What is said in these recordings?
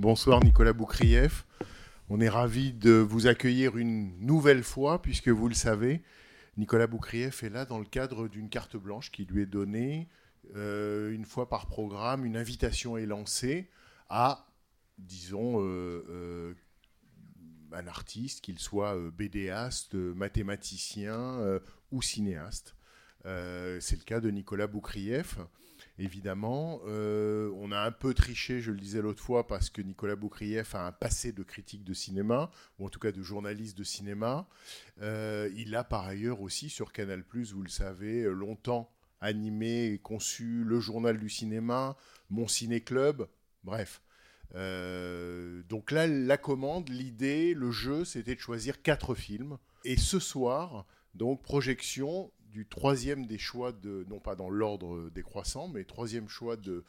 Bonsoir Nicolas Boukrieff. On est ravi de vous accueillir une nouvelle fois, puisque vous le savez, Nicolas Boukrieff est là dans le cadre d'une carte blanche qui lui est donnée euh, une fois par programme. Une invitation est lancée à, disons, euh, euh, un artiste, qu'il soit euh, mathématicien ou cinéaste. Euh, c'est le cas de Nicolas Boukrieff. Évidemment, Euh, on a un peu triché, je le disais l'autre fois, parce que Nicolas Boukrieff a un passé de critique de cinéma, ou en tout cas de journaliste de cinéma. Euh, il a par ailleurs aussi sur Canal+, vous le savez, longtemps animé et conçu le journal du cinéma, Mon Ciné Club, bref. Donc là, la commande, l'idée, le jeu, c'était de choisir quatre films. Et ce soir, donc projection du troisième des choix de, non pas dans l'ordre décroissant, mais troisième choix de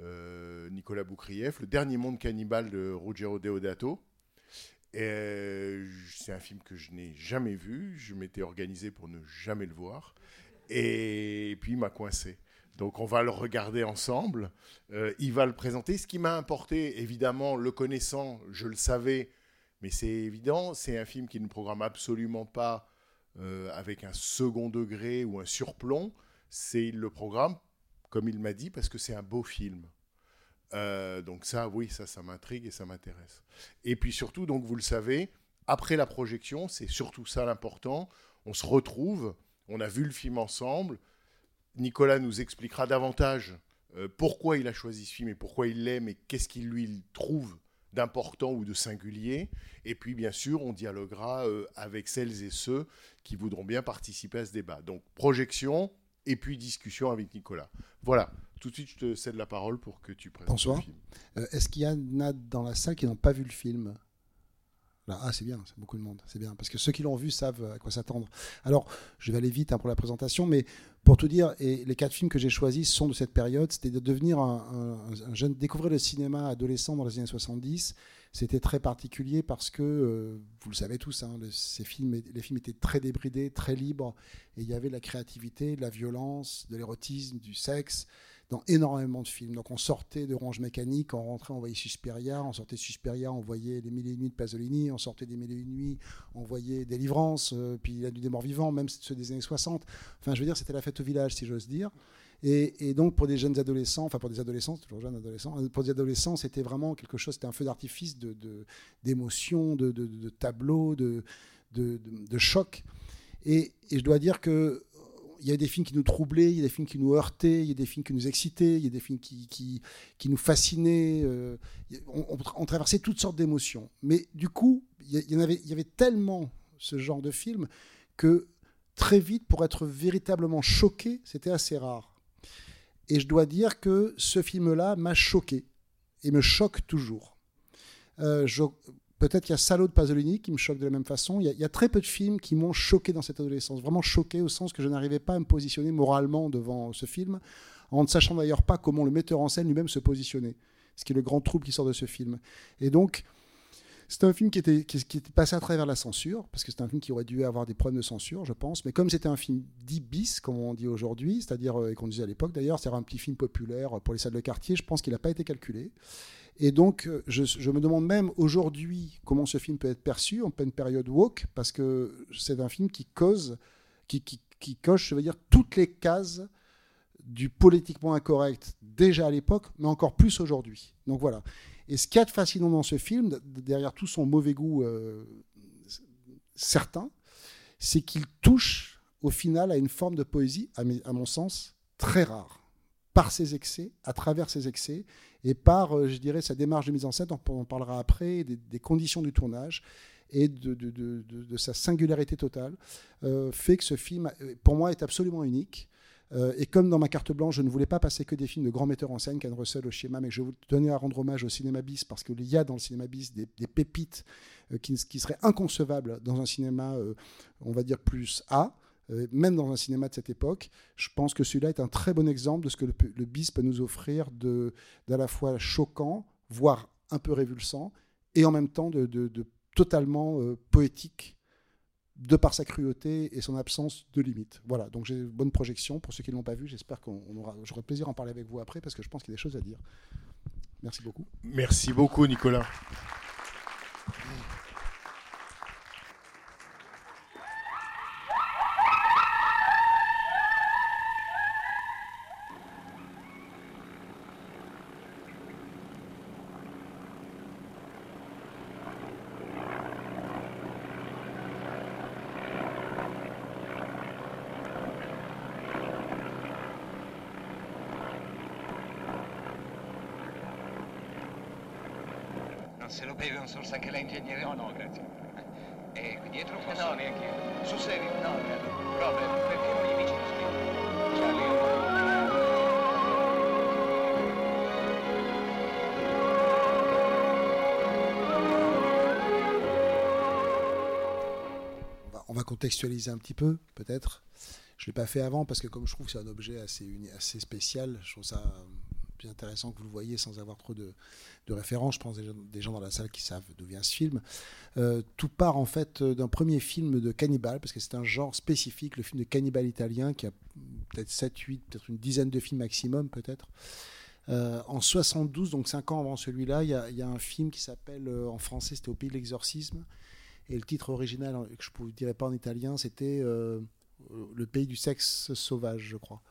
euh, Nicolas Boukrieff, Le Dernier Monde Cannibale de Ruggero Deodato. C'est un film que je n'ai jamais vu. Je m'étais organisé pour ne jamais le voir. Et puis il m'a coincé. Donc on va le regarder ensemble. Euh, il va le présenter. Ce qui m'a importé, évidemment, le connaissant, je le savais, mais c'est évident, c'est un film qui ne programme absolument pas euh, avec un second degré ou un surplomb. C'est le programme, comme il m'a dit, parce que c'est un beau film. Euh, donc ça, oui, ça, ça m'intrigue et ça m'intéresse. Et puis surtout, donc vous le savez, après la projection, c'est surtout ça l'important. On se retrouve, on a vu le film ensemble. Nicolas nous expliquera davantage euh, pourquoi il a choisi ce film et pourquoi il l'aime et qu'est-ce qu'il lui trouve d'important ou de singulier. Et puis, bien sûr, on dialoguera euh, avec celles et ceux qui voudront bien participer à ce débat. Donc, projection et puis discussion avec Nicolas. Voilà. Tout de suite, je te cède la parole pour que tu présentes Bonsoir. le film. Euh, Est-ce qu'il y en a dans la salle qui n'ont pas vu le film? Ah, c'est bien, c'est beaucoup de monde, c'est bien. Parce que ceux qui l'ont vu savent à quoi s'attendre. Alors, je vais aller vite hein, pour la présentation, mais pour tout dire, et les quatre films que j'ai choisis sont de cette période. C'était de devenir un, un- un jeune, découvrir le cinéma adolescent dans les années 70. C'était très particulier parce que, euh, vous le savez tous, hein, ces films, les films étaient très débridés, très libres, et il y avait de la créativité, de la violence, de l'érotisme, du sexe dans énormément de films. Donc on sortait de Orange Mécanique, on rentrait, on voyait Suspiria, on sortait de Suspiria, on voyait Les Mille et Une Nuits de Pasolini, on sortait des Mille et Une Nuits, on voyait Délivrance, euh, puis La Nuit des Morts Vivants, même ceux des années 60. Enfin, je veux dire, c'était la fête au village, si j'ose dire. Et, et donc pour des jeunes adolescents, enfin pour des adolescents, toujours jeunes adolescents, euh, pour des adolescents, c'était vraiment quelque chose, c'était un feu d'artifice de, de- d'émotions, de, de, de tableaux, de, de, de chocs. Et, et je dois dire que il y a des films qui nous troublaient, il y a des films qui nous heurtaient, il y a des films qui nous excitaient, il y a des films qui, qui, nous fascinaient. euh, on, traversait toutes sortes d'émotions. Mais du coup, il y, en avait, y avait tellement ce genre de film que très vite, pour être véritablement choqué, c'était assez rare. Et je dois dire que ce film-là m'a choqué et me choque toujours. Euh, Peut-être qu'il y a Salaud de Pasolini qui me choque de la même façon. Il y, a, il y a très peu de films qui m'ont choqué dans cette adolescence. Vraiment choqué au sens que je n'arrivais pas à me positionner moralement devant ce film, en ne sachant d'ailleurs pas comment le metteur en scène lui-même se positionnait. Ce qui est le grand trouble qui sort de ce film. Et donc, c'est un film qui était, qui, qui était passé à travers la censure, parce que c'est un film qui aurait dû avoir des problèmes de censure, je pense. Mais comme c'était un film dit bis, comme on dit aujourd'hui, c'est-à-dire, euh, et qu'on disait à l'époque d'ailleurs, c'est-à-dire un petit film populaire pour les salles de quartier, je pense qu'il n'a pas été calculé. Et donc, euh, je, me demande même aujourd'hui comment ce film peut être perçu en pleine période woke, parce que c'est un film qui cause, qui, coche, je veux dire, toutes les cases du politiquement incorrect déjà à l'époque, mais encore plus aujourd'hui. Donc voilà. Et ce qu'il y a de fascinant dans ce film, derrière tout son mauvais goût euh, certain, c'est qu'il touche au final à une forme de poésie, à mon sens, très rare, par ses excès, à travers ses excès, et par, euh, je dirais, sa démarche de mise en scène, on en parlera après, des, conditions du tournage et de, sa singularité totale, euh, fait que ce film, euh, pour moi, est absolument unique. Et comme dans ma carte blanche, je ne voulais pas passer que des films de grands metteurs en scène, Ken Russell au schéma, mais je tenais à rendre hommage au cinéma bis parce qu'il y a dans le cinéma bis des, pépites qui, seraient inconcevables dans un cinéma, on va dire, plus A. euh, même dans un cinéma de cette époque, je pense que celui-là est un très bon exemple de ce que le, bis peut nous offrir d'à la fois choquant, voire un peu révulsant, et en même temps de, totalement euh, poétique de par sa cruauté et son absence de limite. Voilà, donc j'ai une bonne projection. Pour ceux qui ne l'ont pas vu, j'espère qu'on on aura, j'aurai plaisir à en parler avec vous après parce que je pense qu'il y a des choses à dire. Merci beaucoup. Merci beaucoup, Nicolas. Non se lo beve un sorso anche l'ingegnere? No, no, grazie. E qui dietro posso? No, neanche io. Sul serio? No, Robert, perché non gli dici lo scritto? Charlie, On va, on va contextualiser un petit peu, peut-être. Je ne l'ai pas fait avant parce que comme je trouve que c'est un objet assez, uni- assez spécial, je trouve ça euh, plus intéressant que vous le voyez sans avoir trop de, références. Je pense des gens, dans la salle qui savent d'où vient ce film. Euh, tout part en fait euh, d'un premier film de cannibale, parce que c'est un genre spécifique, le film de cannibale italien qui a peut-être 7, 8, peut-être une dizaine de films maximum peut-être. Euh, en 72, donc 5 ans avant celui-là, il y, a- un film qui s'appelle, en français c'était Au pays de l'exorcisme, et le titre original, que je ne vous dirais pas en italien, c'était Le pays du sexe sauvage, je crois.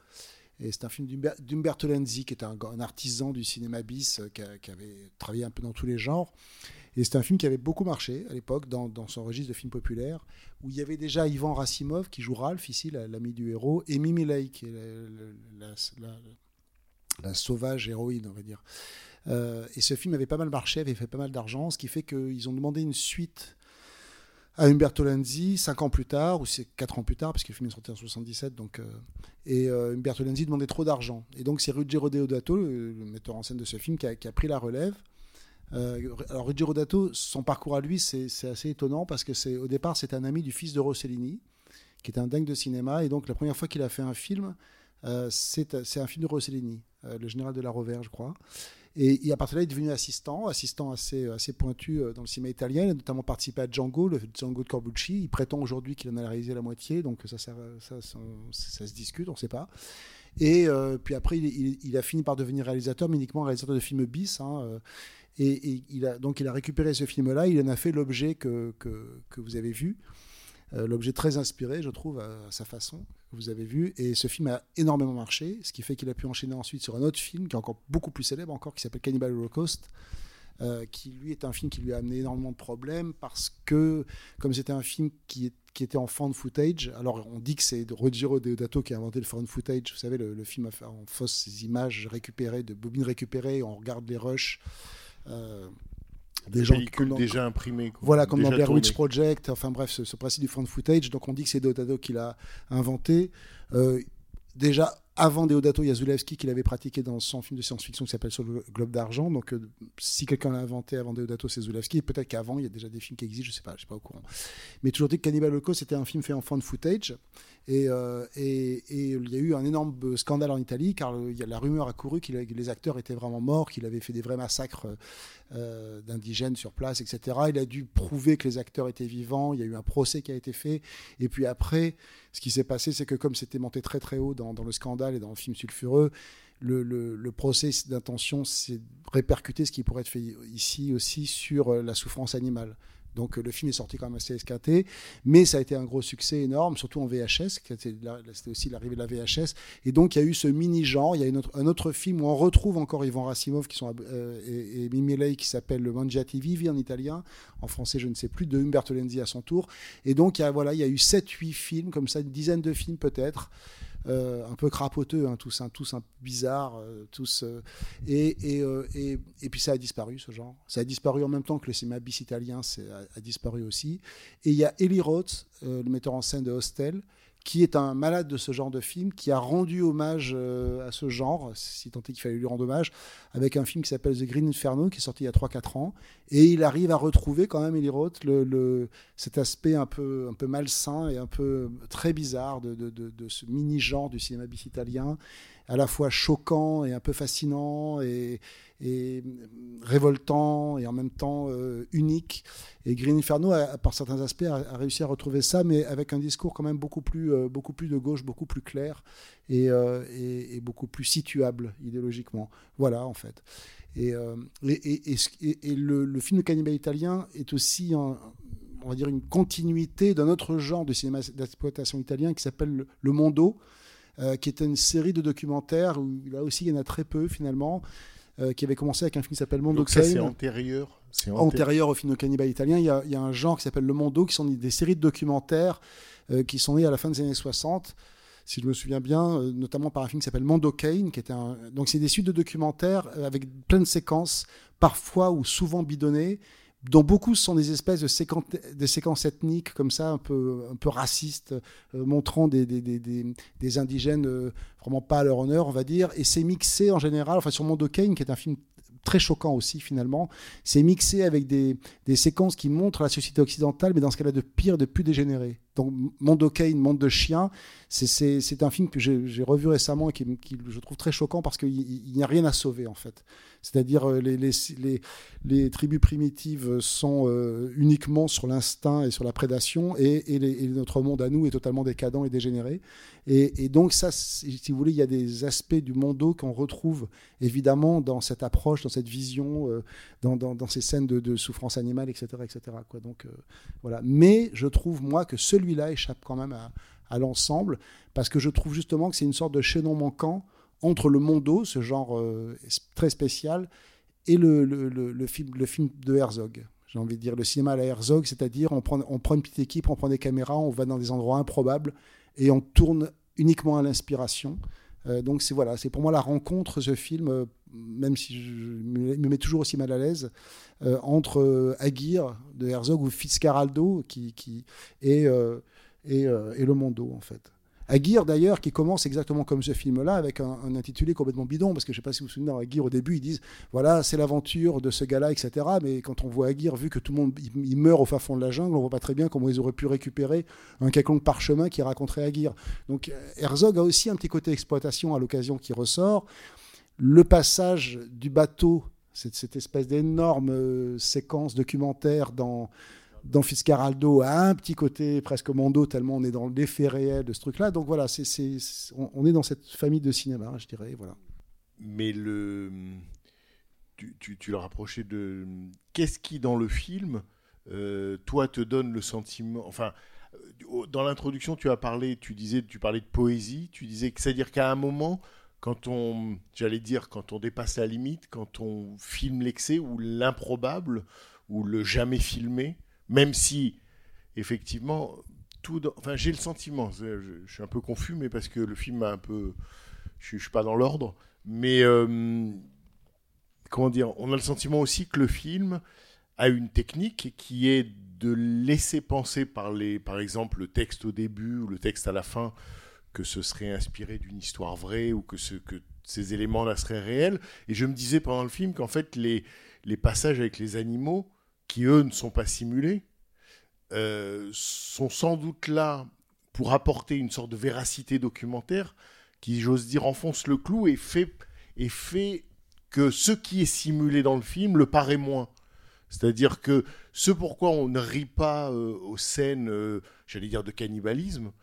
Et c'est un film d'Umber- d'Umberto Lenzi, qui était un, artisan du cinéma bis, euh, qui, avait travaillé un peu dans tous les genres. Et c'est un film qui avait beaucoup marché à l'époque dans, son registre de film populaire, où il y avait déjà Ivan Rassimov qui joue Ralph, ici, la- l'ami du héros, et Mimi Lei, qui est la sauvage héroïne, on va dire. Euh, et ce film avait pas mal marché, avait fait pas mal d'argent, ce qui fait qu'ils ont demandé une suite à Umberto Lenzi cinq ans plus tard, ou c'est quatre ans plus tard, parce que le film est sorti en 77, donc, euh, et euh, Umberto Lenzi demandait trop d'argent. Et donc c'est Ruggero Deodato, le, metteur en scène de ce film, qui a, pris la relève. Euh, alors Ruggero Deodato, son parcours à lui, c'est assez étonnant, parce que c'est au départ, c'est un ami du fils de Rossellini, qui était un dingue de cinéma, et donc la première fois qu'il a fait un film, c'est un film de Rossellini, le général de la Rovère, je crois. Et, à partir de là, il est devenu assistant, assistant assez, assez pointu euh, dans le cinéma italien. Il a notamment participé à Django, le Django de Corbucci. Il prétend aujourd'hui qu'il en a réalisé la moitié, donc ça, ça, ça, se discute, on ne sait pas. Et euh, puis après, il, a fini par devenir réalisateur, mais uniquement réalisateur de films bis. hein, euh, et, donc il a récupéré ce film-là, il en a fait l'objet que, que, que vous avez vu. Euh, l'objet très inspiré, je trouve, à, sa façon, vous avez vu. Et ce film a énormément marché, ce qui fait qu'il a pu enchaîner ensuite sur un autre film qui est encore beaucoup plus célèbre encore, qui s'appelle Cannibal Holocaust, euh, qui lui est un film qui lui a amené énormément de problèmes parce que, comme c'était un film qui, était en found footage, alors on dit que c'est Ruggiero Deodato qui a inventé le found footage, vous savez, le, film en fausses images récupérées, de bobines récupérées, on regarde les rushs. euh, des gens comme dans- déjà imprimé. quoi. voilà, comme Déjà dans Blair. Witch Project, enfin bref, ce, ce principe du found footage. Donc on dit que c'est Deodato qui l'a inventé. Euh, déjà, avant Deodato, il y a Zulewski qui l'avait pratiqué dans son film de science-fiction qui s'appelle Sur le globe d'argent. Donc euh, si quelqu'un l'a inventé avant Deodato, c'est Zulewski. Peut-être qu'avant, il y a déjà des films qui existent, je sais pas, je suis pas au courant. Mais toujours dit que Cannibal Holocaust, c'était un film fait en found footage. Et, euh, il y a eu un énorme scandale en Italie car euh, la rumeur a couru que les acteurs étaient vraiment morts, qu'il avait fait des vrais massacres euh, d'indigènes sur place, etc. Il a dû prouver que les acteurs étaient vivants. Il y a eu un procès qui a été fait. Et puis après, ce qui s'est passé, c'est que comme c'était monté très très haut dans le scandale et dans le film sulfureux, le, le, procès d'intention s'est répercuté, ce qui pourrait être fait ici aussi, sur euh, la souffrance animale. Donc euh, le film est sorti quand même assez esquinté, mais ça a été un gros succès énorme, surtout en VHS, c'était aussi l'arrivée de la VHS. Et donc il y a eu ce mini-genre, il y a une un autre film où on retrouve encore Ivan sont, euh, et, et Mimi Lei qui s'appelle Le Mangiati Vivi en italien, en français je ne sais plus, de Umberto Lenzi à son tour. Et donc voilà, il y a eu 7-8 films, comme ça, une dizaine de films peut-être. Euh, un peu crapoteux, hein, tous, tous un bizarres, euh, tous. euh, et, et, et, et, puis ça a disparu, ce genre. Ça a disparu en même temps que le cinéma bis italien a, a, disparu aussi. Et il y a Eli Roth, le metteur en scène de Hostel, qui est un malade de ce genre de film, qui a rendu hommage euh, à ce genre, si tant est qu'il fallait lui rendre hommage, avec un film qui s'appelle The Green Inferno, qui est sorti il y a 3-4 ans. Et il arrive à retrouver quand même, Eli Roth, le, cet aspect un peu, un peu malsain et un peu très bizarre de- de ce mini-genre du cinéma bis italien, à la fois choquant et un peu fascinant et, révoltant et en même temps euh, unique. Et Green Inferno, par certains aspects, a, réussi à retrouver ça, mais avec un discours quand même beaucoup plus, euh, beaucoup plus de gauche, beaucoup plus clair et, euh, et- beaucoup plus situable idéologiquement. Voilà, en fait. Et, le, film de cannibale italien est aussi, on va dire, une continuité d'un autre genre de cinéma d'exploitation italien qui s'appelle le, le Mondo, euh, qui est une série de documentaires où là aussi il y en a très peu finalement, euh, qui avait commencé avec un film qui s'appelle Mondo c'est Cane antérieur. C'est antérieur. antérieur au film cannibale italien, il y, a, il y a un genre qui s'appelle le Mondo, qui sont des séries de documentaires euh, qui sont nés à la fin des années 60, si je me souviens bien, notamment par un film qui s'appelle Mondo Kane, qui était un... donc c'est des suites de documentaires avec plein de séquences, parfois ou souvent bidonnées, dont beaucoup sont des espèces de, séquences, ethniques comme ça, un peu, un peu racistes, euh, montrant des, des, des, indigènes euh, vraiment pas à leur honneur, on va dire. Et c'est mixé en général, enfin sur Mondo Kane, qui est un film très choquant aussi finalement, c'est mixé avec des, séquences qui montrent la société occidentale, mais dans ce cas-là de pire, de plus dégénéré. Donc Mondo Kane, Monde de chiens, c'est- un film que j'ai revu récemment et qui, je trouve très choquant parce qu'il il n'y a rien à sauver en fait. C'est-à-dire euh, les, les, les, tribus primitives sont euh, uniquement sur l'instinct et sur la prédation et, et, notre monde à nous est totalement décadent et dégénéré. Et, et donc ça, si vous voulez, il y a des aspects du mondo qu'on retrouve évidemment dans cette approche, dans cette vision, euh, dans, dans, ces scènes de, souffrance animale, etc. etc. quoi. Donc, voilà. Mais je trouve, moi, que celui-là échappe quand même à, l'ensemble, parce que je trouve justement que c'est une sorte de chaînon manquant entre le mondo, ce genre euh, très spécial, et le film de Herzog. J'ai envie de dire le cinéma à la Herzog, c'est-à-dire on prend, on prend une petite équipe, on prend des caméras, on va dans des endroits improbables et on tourne uniquement à l'inspiration. Euh, donc c'est voilà, c'est pour moi la rencontre ce film, euh, même si je me me mets toujours aussi mal à l'aise, euh, entre euh, Aguirre de Herzog ou Fitzcarraldo qui, qui et, et, euh, Le Mondo en fait. Aguirre d'ailleurs qui commence exactement comme ce film-là avec un, intitulé complètement bidon parce que je sais pas si vous vous souvenez dans Aguirre au début ils disent voilà c'est l'aventure de ce gars-là etc mais quand on voit Aguirre vu que tout le monde il, meurt au fin fond de la jungle on voit pas très bien comment ils auraient pu récupérer un quelconque parchemin qui raconterait Aguirre donc Herzog a aussi un petit côté exploitation à l'occasion qui ressort le passage du bateau cette, cette espèce d'énorme euh, séquence documentaire dans dans Fitzcarraldo a un petit côté presque mondo, tellement on est dans l'effet réel de ce truc-là. Donc voilà, on est dans cette famille de cinéma, je dirais. Voilà. Mais le, tu, tu, tu le rapprochais de qu'est-ce qui dans le film, euh, toi, te donne le sentiment. Enfin, euh, dans l'introduction, tu as parlé, tu disais, tu parlais de poésie. Tu disais que c'est-à-dire qu'à un moment, quand on, j'allais dire, quand on dépasse la limite, quand on filme l'excès ou l'improbable ou le jamais filmé, même si effectivement tout, enfin j'ai le sentiment, je, suis un peu confus, mais parce que le film m'a un peu, je, je suis pas dans l'ordre, mais euh, comment dire, on a le sentiment aussi que le film a une technique qui est de laisser penser par par exemple, le texte au début ou le texte à la fin, que ce serait inspiré d'une histoire vraie ou que, ce, que ces éléments-là seraient réels. Et je me disais pendant le film qu'en fait, les, passages avec les animaux, qui eux ne sont pas simulés, euh, sont sans doute là pour apporter une sorte de véracité documentaire qui, j'ose dire, enfonce le clou et fait, et fait que ce qui est simulé dans le film le paraît moins. C'est-à-dire que ce pourquoi on ne rit pas euh, aux scènes, euh, j'allais dire, de cannibalisme,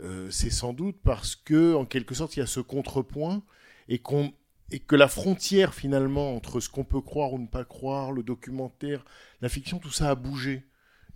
euh, c'est sans doute parce que, en quelque sorte, il y a ce contrepoint et, que la frontière, finalement, entre ce qu'on peut croire ou ne pas croire, le documentaire, la fiction, tout ça a bougé.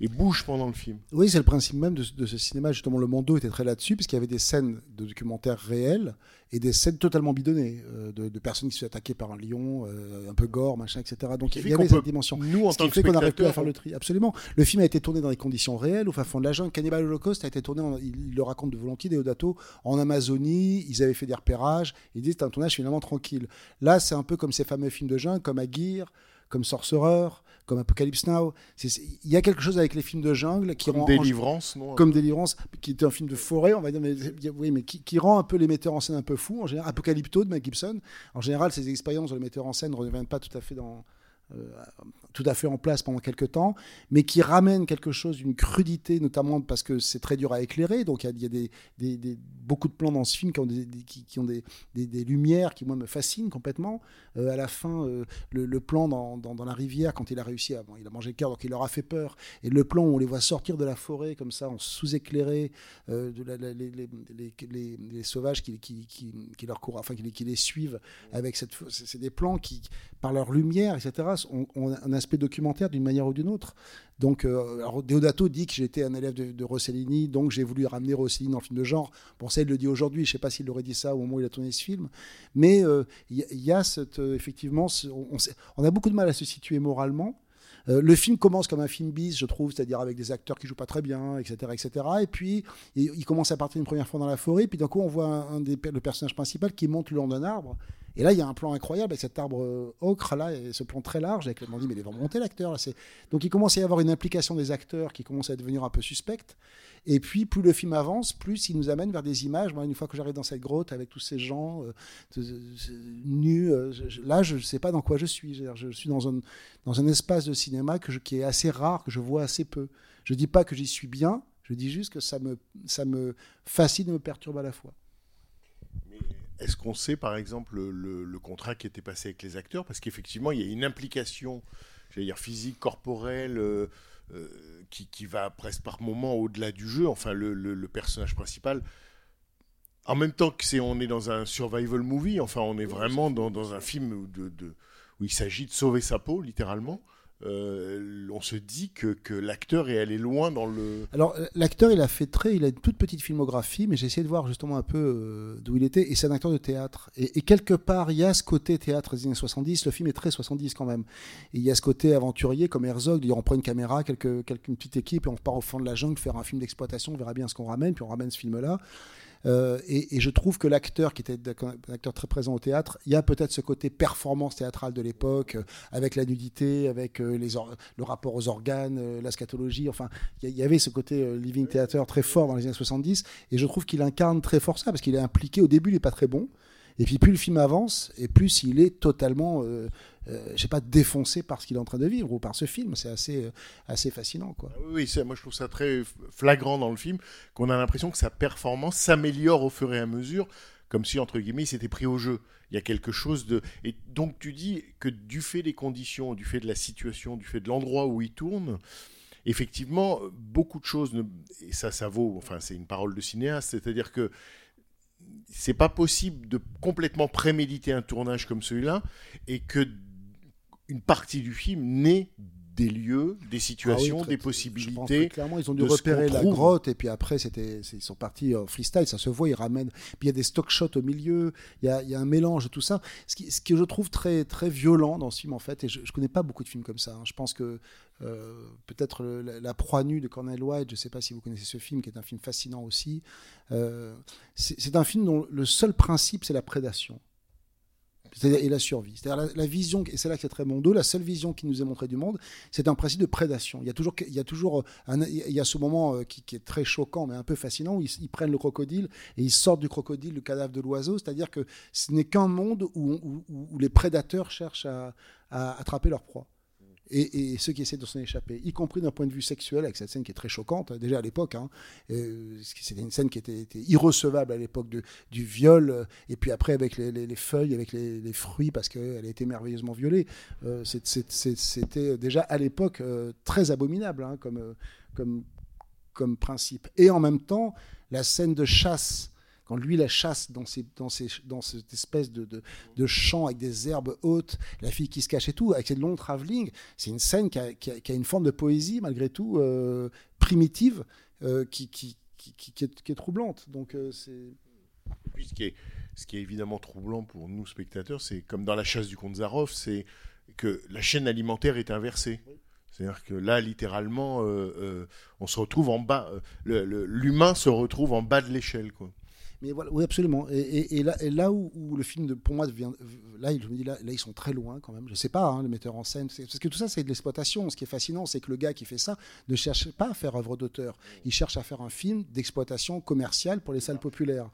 Et bouge pendant le film. Oui, c'est le principe même de, de ce cinéma. Justement, le Mondo était très là-dessus, puisqu'il y avait des scènes de documentaires réels et des scènes totalement bidonnées, euh, de, de personnes qui se sont attaquées par un lion, euh, un peu gore, machin, etc. Donc il y avait cette dimension. Nous, en Ce tant qui fait qu'on n'arrive plus à faire le tri. Absolument. Le film a été tourné dans des conditions réelles, au fin fond de la jungle. Cannibal Holocaust a été tourné, en- il, il le raconte de volontiers, Deodato, en Amazonie. Ils avaient fait des repérages. Ils disent c'est un tournage finalement tranquille. Là, c'est un peu comme ces fameux films de jungle, comme Aguirre, comme Sorcerer, comme Apocalypse Now. Il y a quelque chose avec les films de jungle qui Comme rend Délivrance, non comme Délivrance, qui était un film de forêt, on va dire, mais, oui, mais qui, qui rend un peu les metteurs en scène un peu fous. En général, Apocalypto de Mel Gibson. En général, ces expériences de les metteurs en scène ne reviennent pas tout à fait dans tout à fait en place pendant quelques temps, mais qui ramènent quelque chose d'une crudité, notamment parce que c'est très dur à éclairer. Donc il y a, des, beaucoup de plans dans ce film qui ont des, lumières qui moi me fascinent complètement. Euh, à la fin, euh, le, plan dans, la rivière quand il a réussi à, il a mangé le cœur, donc il leur a fait peur. Et le plan où on les voit sortir de la forêt comme ça, en sous-éclairé, euh, les, sauvages qui, leur courent, les- suivent avec cette, c'est des plans qui, par leur lumière, etc., ont, un aspect documentaire d'une manière ou d'une autre. Donc, euh, Deodato dit que j'étais un élève de, Rossellini, donc j'ai voulu ramener Rossellini dans le film de genre. Bon, ça, il le dit aujourd'hui. Je sais pas s'il aurait dit ça au moment où il a tourné ce film, mais euh, il y, a- cette, euh, effectivement, on, a beaucoup de mal à se situer moralement. Le film commence comme un film bis, je trouve, c'est-à-dire avec des acteurs qui jouent pas très bien, etc., etc. Et puis il, commence à partir une première fois dans la forêt, puis d'un coup on voit un, le personnage principal qui monte le long d'un arbre. Et là, il y a un plan incroyable avec cet arbre euh, ocre là, et ce plan très large. Avec, on dit mais il va monter l'acteur Donc il commence à y avoir une implication des acteurs qui commence à devenir un peu suspecte. Et puis plus le film avance, plus il nous amène vers des images. Une fois que j'arrive dans cette grotte avec tous ces gens euh, nus, euh, là je ne sais pas dans quoi je suis. Je, suis dans un dans un espace de cinéma qui est assez rare, que je vois assez peu. Je dis pas que j'y suis bien. Je dis juste que ça me, ça me fascine et me perturbe à la fois. Est-ce qu'on sait, par exemple, le, contrat qui était passé avec les acteurs? Parce qu'effectivement, il y a une implication, j'allais dire physique, corporelle, euh, euh, qui, qui va presque par moment au-delà du jeu. Enfin, le, le- le personnage principal. En même temps que c'est, on est dans un survival movie. Enfin, on est vraiment dans, dans un film où, de, de- où il s'agit de sauver sa peau, littéralement. Euh, on se dit que, que l'acteur est allé loin dans le. Alors, l'acteur, il a fait très, il a une toute petite filmographie, mais j'ai essayé de voir justement un peu euh, d'où il était, et c'est un acteur de théâtre. Et, quelque part, il y a ce côté théâtre des années 70, le film est très 70 quand même. Et il y a ce côté aventurier comme Herzog, on prend une caméra, quelques, quelques, une petite équipe, et on part au fond de la jungle faire un film d'exploitation, on verra bien ce qu'on ramène, puis on ramène ce film-là. Euh, et, je trouve que l'acteur, qui était un acteur très présent au théâtre, il y a peut-être ce côté performance théâtrale de l'époque, euh, avec la nudité, avec euh, le rapport aux organes, la scatologie. Enfin, il y, y avait ce côté living theater très fort dans les années 70. Et je trouve qu'il incarne très fort ça, parce qu'il est impliqué. Au début, il n'est pas très bon. Et puis plus le film avance, et plus il est totalement, euh, euh, je sais pas, défoncé par ce qu'il est en train de vivre ou par ce film. C'est assez, euh, assez fascinant, quoi. Ah Oui, moi je trouve ça très flagrant dans le film, qu'on a l'impression que sa performance s'améliore au fur et à mesure, comme si, entre guillemets, il s'était pris au jeu. Il y a quelque chose de... Et donc tu dis que du fait des conditions, du fait de la situation, du fait de l'endroit où il tourne, effectivement, beaucoup de choses, et ça, ça vaut, enfin c'est une parole de cinéaste, c'est-à-dire que c'est pas possible de complètement préméditer un tournage comme celui-là, et que une partie du film naît des lieux, des Ah oui, situations, des Je pense possibilités. que clairement, ils ont dû repérer la trouve. grotte et puis après, c'était, ils sont partis en freestyle. Ça se voit, ils ramènent. Puis il y a des stock shots au milieu. Il y a, il y a un mélange de tout ça. Ce, qui, ce que je trouve très très violent dans ce film en fait, et je, je connais pas beaucoup de films comme ça. hein. Je pense que euh, peut-être la, la proie nue de Cornel White. Je sais pas si vous connaissez ce film, qui est un film fascinant aussi. Euh, c'est un film dont le seul principe c'est la prédation. Et la survie. C'est-à-dire la, vision, et c'est là que c'est très mondo, la seule vision qui nous est montrée du monde, c'est un principe de prédation. Il y a toujours, il y a toujours un, il y a ce moment euh, qui, est très choquant, mais un peu fascinant, où ils, prennent le crocodile et ils sortent du crocodile le cadavre de l'oiseau. C'est-à-dire que ce n'est qu'un monde où, les prédateurs cherchent à attraper leur proie. Et, ceux qui essaient de s'en échapper, y compris d'un point de vue sexuel, avec cette scène qui est très choquante, déjà à l'époque. Hein, euh, C'était une scène qui était, irrecevable à l'époque du viol, euh, et puis après avec les, les- les feuilles, avec les, fruits, parce qu'elle a été merveilleusement violée. Euh, C'était déjà à l'époque très abominable hein, comme principe. Et en même temps, la scène de chasse, quand lui la chasse dans, cette espèce de, de, de champ avec des herbes hautes, la fille qui se cache et tout, avec ces longs travelling, c'est une scène qui a, qui a- qui a une forme de poésie, malgré tout, euh, primitive, euh, qui, est, qui est troublante. Donc, euh, c'est. Ce qui est, ce qui est évidemment troublant pour nous spectateurs, c'est comme dans la chasse du comte Zaroff, c'est que la chaîne alimentaire est inversée. C'est-à-dire que là, littéralement, euh, euh, on se retrouve en bas, euh, l'humain se retrouve en bas de l'échelle. quoi. Oui, absolument. Et, là, là où, le film, pour moi, devient, là, je me dis, là, ils sont très loin quand même. Je sais pas, hein, le metteur en scène, parce que tout ça, c'est de l'exploitation. Ce qui est fascinant, c'est que le gars qui fait ça ne cherche pas à faire œuvre d'auteur. Il cherche à faire un film d'exploitation commerciale pour les salles populaires.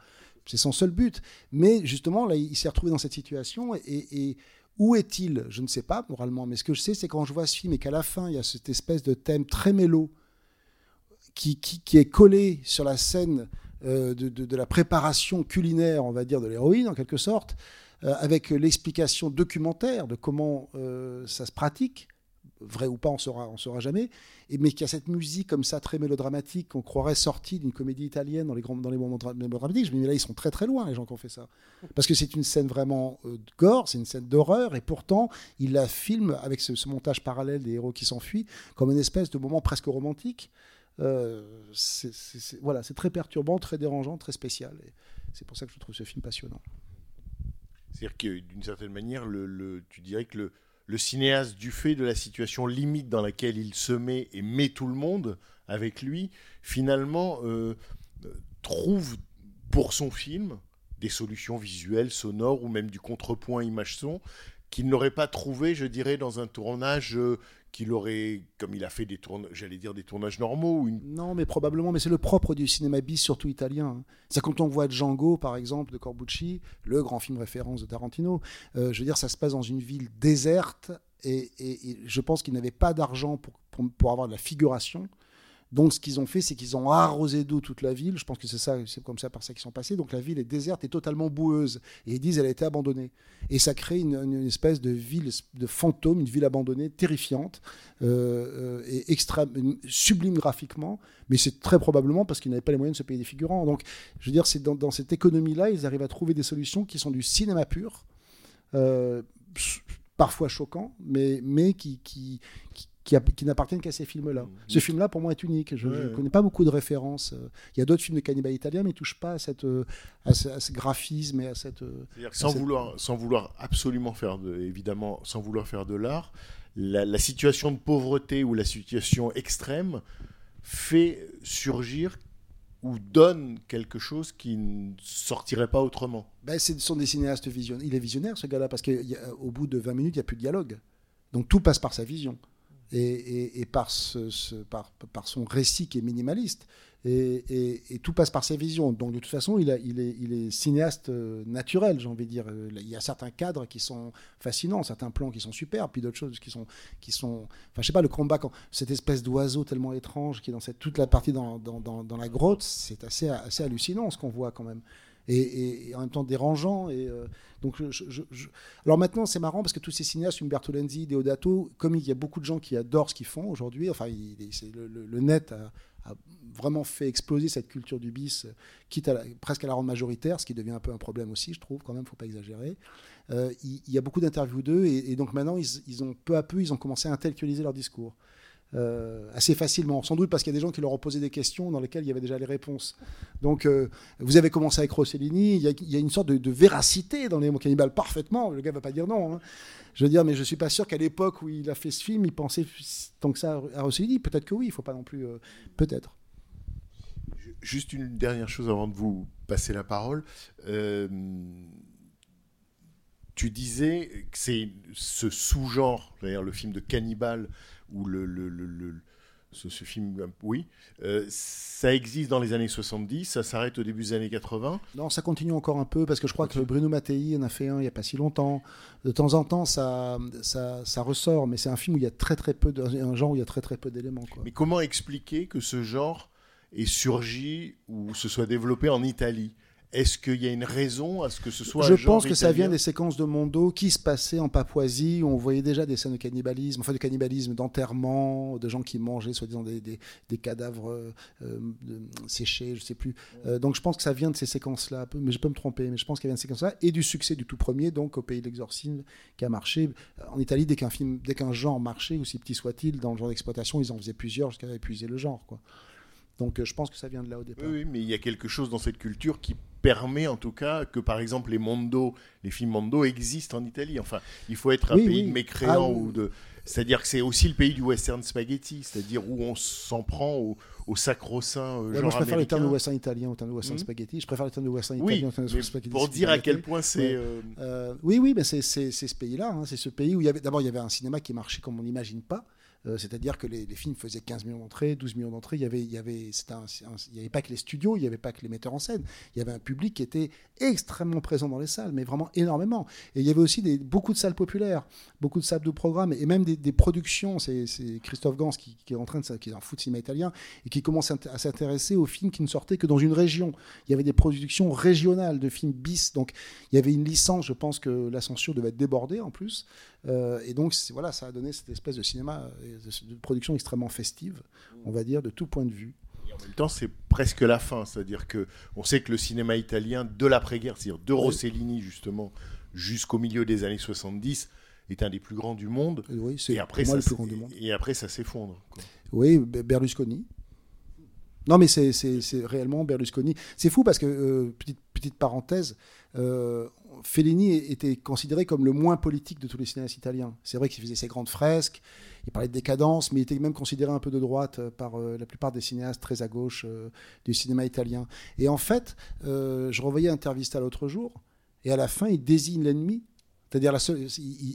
C'est son seul but. Mais justement, là, il s'est retrouvé dans cette situation. Et, où est-il? Je ne sais pas, moralement. Mais ce que je sais, c'est quand je vois ce film et qu'à la fin, il y a cette espèce de thème très mélo qui, est collé sur la scène de, de- la préparation culinaire, on va dire, de l'héroïne, en quelque sorte, euh, avec l'explication documentaire de comment euh, ça se pratique. Vrai ou pas, on saura, on saura jamais. Et, mais qu'il y a cette musique comme ça, très mélodramatique, qu'on croirait sortie d'une comédie italienne dans les, grands, dans les moments dra- mélodramatiques. Je me dis, mais là, ils sont très très loin, les gens qui ont fait ça. Parce que c'est une scène vraiment euh, gore, c'est une scène d'horreur, et pourtant, il la filme avec ce montage parallèle des héros qui s'enfuient, comme une espèce de moment presque romantique. Euh, c'est- très perturbant, très dérangeant, très spécial. C'est pour ça que je trouve ce film passionnant. C'est-à-dire que d'une certaine manière, tu dirais que le, cinéaste, du fait de la situation limite dans laquelle il se met et met tout le monde avec lui, finalement euh, trouve pour son film des solutions visuelles, sonores ou même du contrepoint image-son qu'il n'aurait pas trouvé, je dirais, dans un tournage euh, qu'il aurait, comme il a fait des tournages, j'allais dire des tournages normaux, Non, mais probablement, mais c'est le propre du cinéma bis, surtout italien. hein. C'est quand on voit Django, par exemple, de Corbucci, le grand film référence de Tarantino. euh, je veux dire, ça se passe dans une ville déserte, et, et- et je pense qu'ils n'avaient pas d'argent pour, pour, pour avoir de la figuration. Donc, ce qu'ils ont fait, c'est qu'ils ont arrosé d'eau toute la ville. Je pense que c'est ça, c'est comme ça par ça qu'ils sont passés. Donc, la ville est déserte et totalement boueuse. Et ils disent elle a été abandonnée. Et ça crée une, espèce de ville de fantôme, une ville abandonnée, terrifiante euh, euh, et sublime graphiquement. Mais c'est très probablement parce qu'ils n'avaient pas les moyens de se payer des figurants. Donc, je veux dire, c'est dans, cette économie-là, ils arrivent à trouver des solutions qui sont du cinéma pur, euh, parfois choquants, mais, mais qui, qui, qui, qui n'appartiennent qu'à ces films-là. Ce film-là, pour moi, est unique. Je ne Ouais, ouais. connais pas beaucoup de références. Euh, Il y a d'autres films de cannibales italiens, mais ils ne touchent pas à, cette, euh, à, ce, à ce graphisme et à cette. euh, que sans c'est- vouloir, sans vouloir absolument faire de, évidemment, sans vouloir faire de l'art, la, la situation de pauvreté ou la situation extrême fait surgir ou donne quelque chose qui ne sortirait pas autrement. Ben, ce sont des cinéastes visionnaires. Il est visionnaire, ce gars-là, parce qu'au bout de 20 minutes, il n'y a plus de dialogue. Donc tout passe par sa vision et, par, son récit qui est minimaliste. Et, tout passe par sa vision. Donc de toute façon, il, est, cinéaste euh, naturel, j'ai envie de dire. Euh, Il y a certains cadres qui sont fascinants, certains plans qui sont superbes, puis d'autres choses qui sont, qui sont... Enfin, je sais pas, le combat, cette espèce d'oiseau tellement étrange qui est dans cette, toute la partie dans- dans la grotte, c'est assez, assez hallucinant ce qu'on voit quand même. Et, en même temps dérangeant. Et, euh, donc Alors maintenant, c'est marrant parce que tous ces cinéastes, Umberto Lenzi, Deodato, comme il y a beaucoup de gens qui adorent ce qu'ils font aujourd'hui, enfin, il- il- le, net a, vraiment fait exploser cette culture du bis, quitte à presque à la rendre majoritaire, ce qui devient un peu un problème aussi, je trouve, quand même, faut pas exagérer. Euh, il, il y a beaucoup d'interviews d'eux, et, donc maintenant, ils ont peu à peu, ils ont commencé à intellectualiser leur discours. Euh, assez facilement, sans doute parce qu'il y a des gens qui leur ont posé des questions dans lesquelles il y avait déjà les réponses. Donc, euh, vous avez commencé avec Rossellini, il y a, une sorte de, véracité dans les mots cannibales, parfaitement, le gars va pas dire non. hein. Je veux dire, mais je suis pas sûr qu'à l'époque où il a fait ce film, il pensait tant que ça à Rossellini. Peut-être que oui, il faut pas non plus. euh, Peut-être. Juste une dernière chose avant de vous passer la parole. Euh, tu disais que c'est ce sous-genre, c'est-à-dire le film de cannibale ou le, le- le- le- ce, ce film, euh, oui, euh, ça existe dans les années 70, ça s'arrête au début des années 80. Non, ça continue encore un peu parce que je crois que Bruno Mattei en a fait un il n'y a pas si longtemps. De temps en temps, ça, ça, ça ressort, mais c'est un film où il y a très très peu, de, un genre où il y a très très peu d'éléments. quoi. Mais comment expliquer que ce genre ait surgi ou se soit développé en Italie? Est-ce qu'il y a une raison à ce que ce soit Je pense que ça vient des séquences de Mondo qui se passaient en Papouasie, où on voyait déjà des scènes de cannibalisme, enfin de cannibalisme, d'enterrement, de gens qui mangeaient soi-disant des, des, des cadavres euh, euh, de- séchés, je sais plus. Euh, donc je pense que ça vient de ces séquences-là, mais je peux me tromper, mais je pense qu'il vient de ces séquences-là, et du succès du tout premier, donc au pays de l'exorcisme, qui a marché. En Italie, dès qu'un film, dès qu'un genre marchait, aussi petit soit-il, dans le genre d'exploitation, ils en faisaient plusieurs jusqu'à épuiser le genre. Quoi. Donc euh, je pense que ça vient de là au départ. Oui, oui, mais il y a quelque chose dans cette culture qui permet en tout cas que par exemple les Mondo, les films Mondo existent en Italie. Enfin, il faut être un Oui, pays oui. de mécréants Ah, ou de C'est-à-dire que c'est aussi le pays du western spaghetti, c'est-à-dire où on s'en prend au, au sacro-saint euh, Ouais, genre moi, je préfère les termes de américain. western italien au terme de western Mhm. spaghetti. Je préfère les termes de western Oui, italien au terme de spaghetti. pour dire à quel point c'est... Euh, Euh, oui, oui, mais c'est c'est- c'est ce pays-là. hein. C'est ce pays où il y avait d'abord il y avait un cinéma qui marchait comme on n'imagine pas. Euh, C'est-à-dire que les, les films faisaient 15 millions d'entrées, 12 millions d'entrées. Il y avait, il y avait, c'était un- un- il y avait pas que les studios, il n'y avait pas que les metteurs en scène. Il y avait un public qui était extrêmement présent dans les salles, mais vraiment énormément. Et il y avait aussi des, beaucoup de salles populaires, beaucoup de salles de programme et même des, des productions. C'est c'est Christophe Gans qui, qui est en train de, qui est un de cinéma italien et qui commence à, s'intéresser aux films qui ne sortaient que dans une région. Il y avait des productions régionales de films bis. Donc il y avait une licence, je pense que la censure devait être débordée en plus. Euh, et donc voilà, ça a donné cette espèce de cinéma, euh, de, production extrêmement festive, on va dire, de tout point de vue. Et en même temps, c'est presque la fin. C'est-à-dire que on sait que le cinéma italien de l'après-guerre, c'est-à-dire de Rossellini justement jusqu'au milieu des années 70, est un des plus grands du monde. Et oui, c'est Et après, ça, le plus grand du monde. et après, ça s'effondre. Oui, Be- Berlusconi. Non, mais c'est- réellement Berlusconi. C'est fou parce que, euh, petite, petite parenthèse, euh, Fellini était considéré comme le moins politique de tous les cinéastes italiens. C'est vrai qu'il faisait ses grandes fresques, il parlait de décadence, mais il était même considéré un peu de droite euh, par la plupart des cinéastes très à gauche du cinéma italien. Et en fait, je revoyais Intervista l'autre jour, et à la fin, il désigne l'ennemi. C'est-à-dire,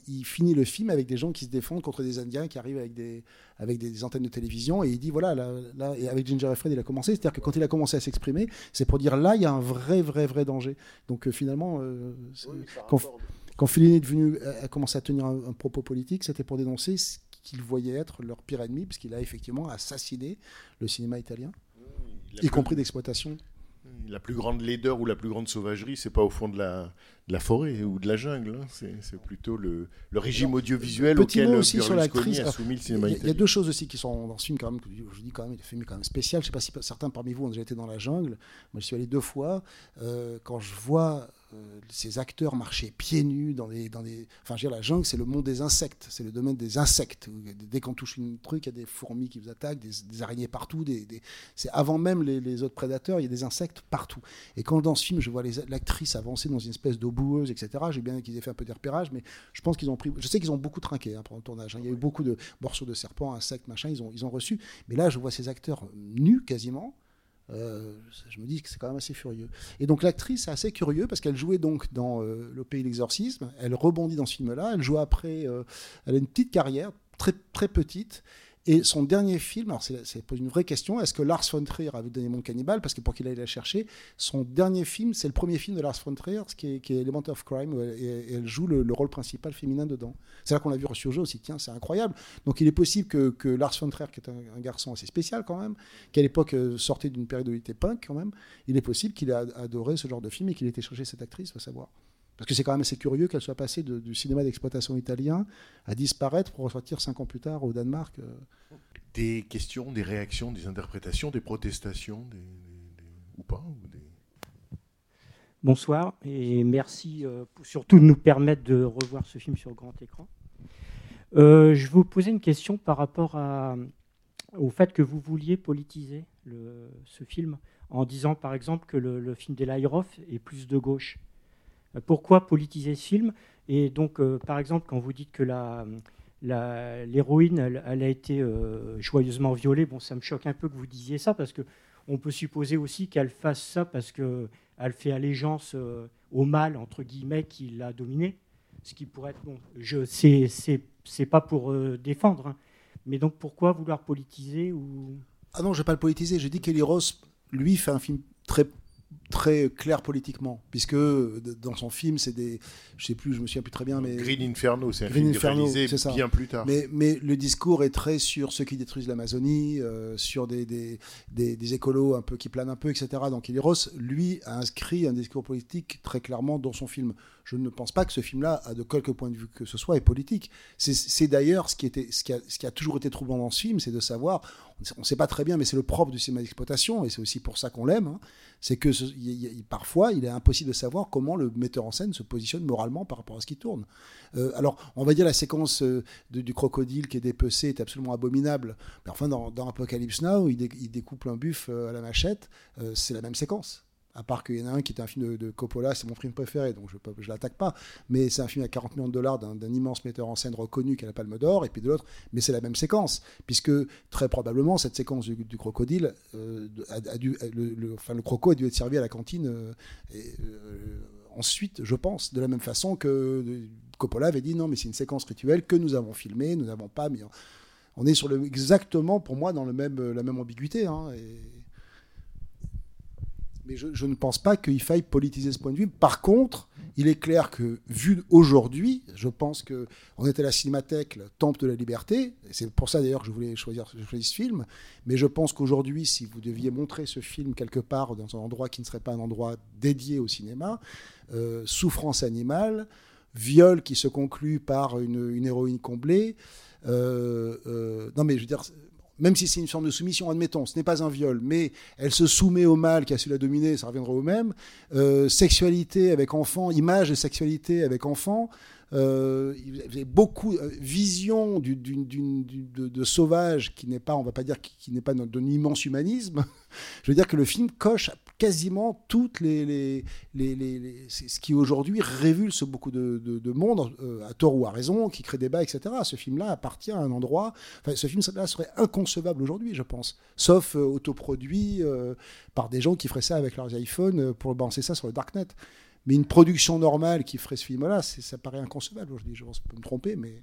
il, finit le film avec des gens qui se défendent contre des Indiens qui arrivent avec des, avec des antennes de télévision et il dit voilà là, là et avec Ginger et Fred il a commencé. C'est à dire que quand il a commencé à s'exprimer c'est pour dire là il y a un vrai vrai vrai danger. Donc euh, finalement euh, quand, quand Fellini est devenu a, commencé à tenir un, un propos politique c'était pour dénoncer ce qu'il voyait être leur pire ennemi puisqu'il a effectivement assassiné le cinéma italien y compris d'exploitation La plus grande laideur ou la plus grande sauvagerie, c'est pas au fond de la, de la forêt ou de la jungle. hein. C'est plutôt le, le régime audiovisuel petit auquel mot aussi sur a soumis le Il cinéma y, a- il y a deux choses aussi qui sont dans ce film quand même. que Je dis quand même, il est film quand même spécial. Je sais pas si certains parmi vous ont déjà été dans la jungle. Moi, je suis allé deux fois. Euh, quand je vois euh, ces acteurs marcher pieds nus dans des, dans des. Enfin, je veux dire, la jungle, c'est le monde des insectes. C'est le domaine des insectes. Dès qu'on touche une truc, il y a des fourmis qui vous attaquent, des, des araignées partout. Des, des- C'est avant même les, les autres prédateurs, il y a des insectes partout. Et quand dans ce film, je vois l'actrice avancer dans une espèce d'eau boueuse, etc. J'ai bien qu'ils aient fait un peu des repérages, mais je pense qu'ils ont pris. Je sais qu'ils ont beaucoup trinqué hein, pendant le tournage. hein. Il y a eu beaucoup de morceaux de serpents, insectes, machin. Ils ont, ils ont reçu. Mais là, je vois ces acteurs nus quasiment. Euh, je me dis que c'est quand même assez furieux. Et donc l'actrice, c'est assez curieux parce qu'elle jouait donc dans euh, Le Pays l'Exorcisme. Elle rebondit dans ce film-là. Elle joue après. euh, elle a une petite carrière, très très petite. Et son dernier film, alors c'est c'est une vraie question, est-ce que Lars von Trier avait donné Mon Cannibal Parce que pour qu'il aille la chercher, son dernier film, c'est le premier film de Lars von Trier, qui est, Element of Crime, où elle- et, elle joue le, le rôle principal féminin dedans. C'est là qu'on l'a vu ressurgir aussi, tiens, c'est incroyable. Donc il est possible que, que Lars von Trier, qui est un, garçon assez spécial quand même, qui à l'époque euh, sortait d'une période où il était punk quand même, il est possible qu'il ait ad- adoré ce genre de film et qu'il ait été chercher cette actrice, faut savoir. Parce que c'est quand même assez curieux qu'elle soit passée de- du cinéma d'exploitation italien à disparaître pour ressortir cinq ans plus tard au Danemark. euh. Des questions, des réactions, des interprétations, des protestations, des, des- des- ou pas ou des- Bonsoir et merci euh, pour- surtout de nous permettre de revoir ce film sur grand écran. Euh, je vous poser une question par rapport à- au fait que vous vouliez politiser le- ce film en disant par exemple que le, le film d'Eli Roth est plus de gauche. Pourquoi politiser ce film? Et donc, euh, par exemple, quand vous dites que la, l'héroïne, elle, a été euh, joyeusement violée, bon, ça me choque un peu que vous disiez ça parce que on peut supposer aussi qu'elle fasse ça parce que elle fait allégeance euh, au mal entre guillemets qui l'a dominé, ce qui pourrait être bon. Je c'est c'est pas pour défendre, hein. mais donc pourquoi vouloir politiser ou Ah non, je ne vais pas le politiser. J'ai dit qu'Eli Ross, lui, fait un film très très clair politiquement, puisque dans son film, c'est des, je sais plus, je me souviens plus très bien, mais Green Inferno, c'est un Green film Inferno, réalisé c'est ça. bien plus tard. Mais, mais le discours est très sur ceux qui détruisent l'Amazonie, euh, sur des, des, des, des écolos un peu qui planent un peu, etc. Donc Eli Ross, lui, a inscrit un discours politique très clairement dans son film. Je ne pense pas que ce film-là, de quelque point de vue que ce soit, est politique. C'est- d'ailleurs ce, qui a- toujours été troublant dans ce film, c'est de savoir, on ne sait pas très bien, mais c'est le propre du cinéma d'exploitation, et c'est aussi pour ça qu'on l'aime, hein, c'est que parfois, il est impossible de savoir comment le metteur en scène se positionne moralement par rapport à ce qui tourne. Euh, alors, on va dire la séquence euh, du crocodile qui est dépecé est absolument abominable. Mais enfin, dans, Apocalypse Now, il, dé- il découpe un buff euh, à la machette, c'est la même séquence. À part qu'il y en a un qui est un film de, Coppola, c'est mon film préféré, donc je ne l'attaque pas. Mais c'est un film à 40 millions de dollars d'un immense metteur en scène reconnu qui a la Palme d'Or, et puis de l'autre, mais c'est la même séquence, puisque très probablement cette séquence du, crocodile, euh, a, dû, le, enfin, le croco a dû être servi à la cantine euh, euh, ensuite, je pense, de la même façon que Coppola avait dit non, mais c'est une séquence rituelle que nous avons filmée, nous n'avons pas mis. On est sur le, exactement, pour moi, dans le même, la même ambiguïté. hein, Mais je, ne pense pas qu'il faille politiser ce point de vue. Par contre, il est clair que, vu aujourd'hui, je pense que on est à la Cinémathèque, le temple de la liberté. et C'est pour ça d'ailleurs que je voulais choisir ce film. Mais je pense qu'aujourd'hui, si vous deviez montrer ce film quelque part dans un endroit qui ne serait pas un endroit dédié au cinéma, euh, souffrance animale, viol qui se conclut par une, une héroïne comblée. euh, euh, non, mais je veux dire, même si c'est une forme de soumission, admettons, ce n'est pas un viol, mais elle se soumet au mal qui a su la dominer, ça reviendra au même. Euh, sexualité avec enfant, image de sexualité avec enfant. Euh, il y avait beaucoup euh, vision de, sauvage qui n'est pas, on va pas dire qui, qui n'est pas d'un immense humanisme. Je veux dire que le film coche quasiment toutes les, les, les, ce qui aujourd'hui révulse beaucoup de, de, de monde, euh, à tort ou à raison, qui crée débat, etc. Ce film-là appartient à un endroit. Enfin, ce film-là serait inconcevable aujourd'hui, je pense, sauf euh, autoproduit euh, par des gens qui feraient ça avec leurs iPhones pour balancer ça sur le darknet. Mais une production normale qui ferait ce film-là, ça paraît inconcevable aujourd'hui. Je pense, je peux me tromper, mais.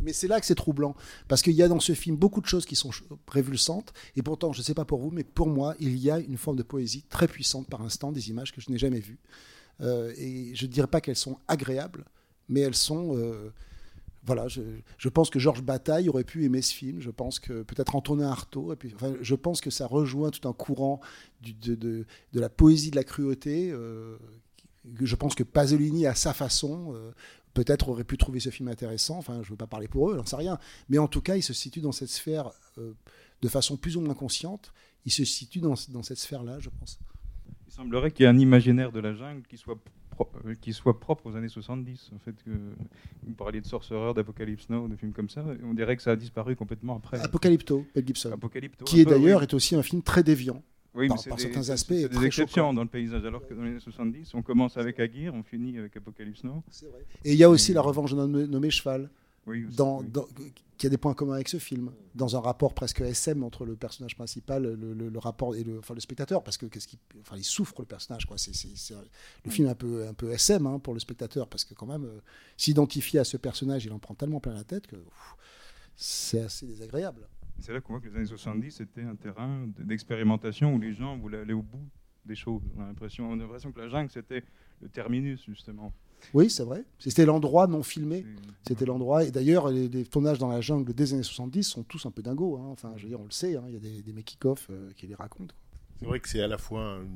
Mais c'est là que c'est troublant. Parce qu'il y a dans ce film beaucoup de choses qui sont révulsantes. Et pourtant, je ne sais pas pour vous, mais pour moi, il y a une forme de poésie très puissante par instant, des images que je n'ai jamais vues. Euh, et je ne dirais pas qu'elles sont agréables, mais elles sont. euh, voilà, je, pense que Georges Bataille aurait pu aimer ce film. Je pense que peut-être Antonin Artaud. Et puis, enfin, je pense que ça rejoint tout un courant de, la poésie de la cruauté. euh, je pense que Pasolini, à sa façon, euh, peut-être aurait pu trouver ce film intéressant. Enfin, je ne veux pas parler pour eux, j'en sais rien. Mais en tout cas, il se situe dans cette sphère euh, de façon plus ou moins consciente. Il se situe dans, dans cette sphère-là, je pense. Il semblerait qu'il y ait un imaginaire de la jungle qui soit, euh, qui soit propre aux années 70. En fait, que, vous parliez de Sorcerer, d'Apocalypse Now, de films comme ça. On dirait que ça a disparu complètement après. Apocalypto, Mel Gibson. Apocalypto, qui est d'ailleurs oui. est aussi un film très déviant. Oui, par- mais par des- certains aspects, C'est des exceptions choquant. dans le paysage, alors que dans les années 70, on commence avec Aguirre, on finit avec Apocalypse Now. Et il y a aussi La Revanche de nommé, Cheval, Oui, aussi, dans, oui. dans- qui a des points communs avec ce film, dans un rapport presque SM entre le personnage principal, le, le- le rapport et le, enfin, le spectateur, parce que qu'est-ce enfin, il souffre le personnage, quoi. C'est, le film un peu, un peu SM hein, pour le spectateur, parce que quand même, euh, s'identifier à ce personnage, il en prend tellement plein la tête que c'est assez désagréable. C'est là qu'on voit que les années 70, c'était un terrain d'expérimentation où les gens voulaient aller au bout des choses. On a l'impression, on a l'impression que la jungle, c'était le terminus, justement. Oui, c'est vrai. C'était l'endroit non filmé. C'était l'endroit. Et d'ailleurs, les, les tournages dans la jungle des années 70 sont tous un peu dingos. hein. Enfin, je veux dire, on le sait. hein. Il y a des, des making-of euh, qui les racontent. C'est vrai que c'est à la fois un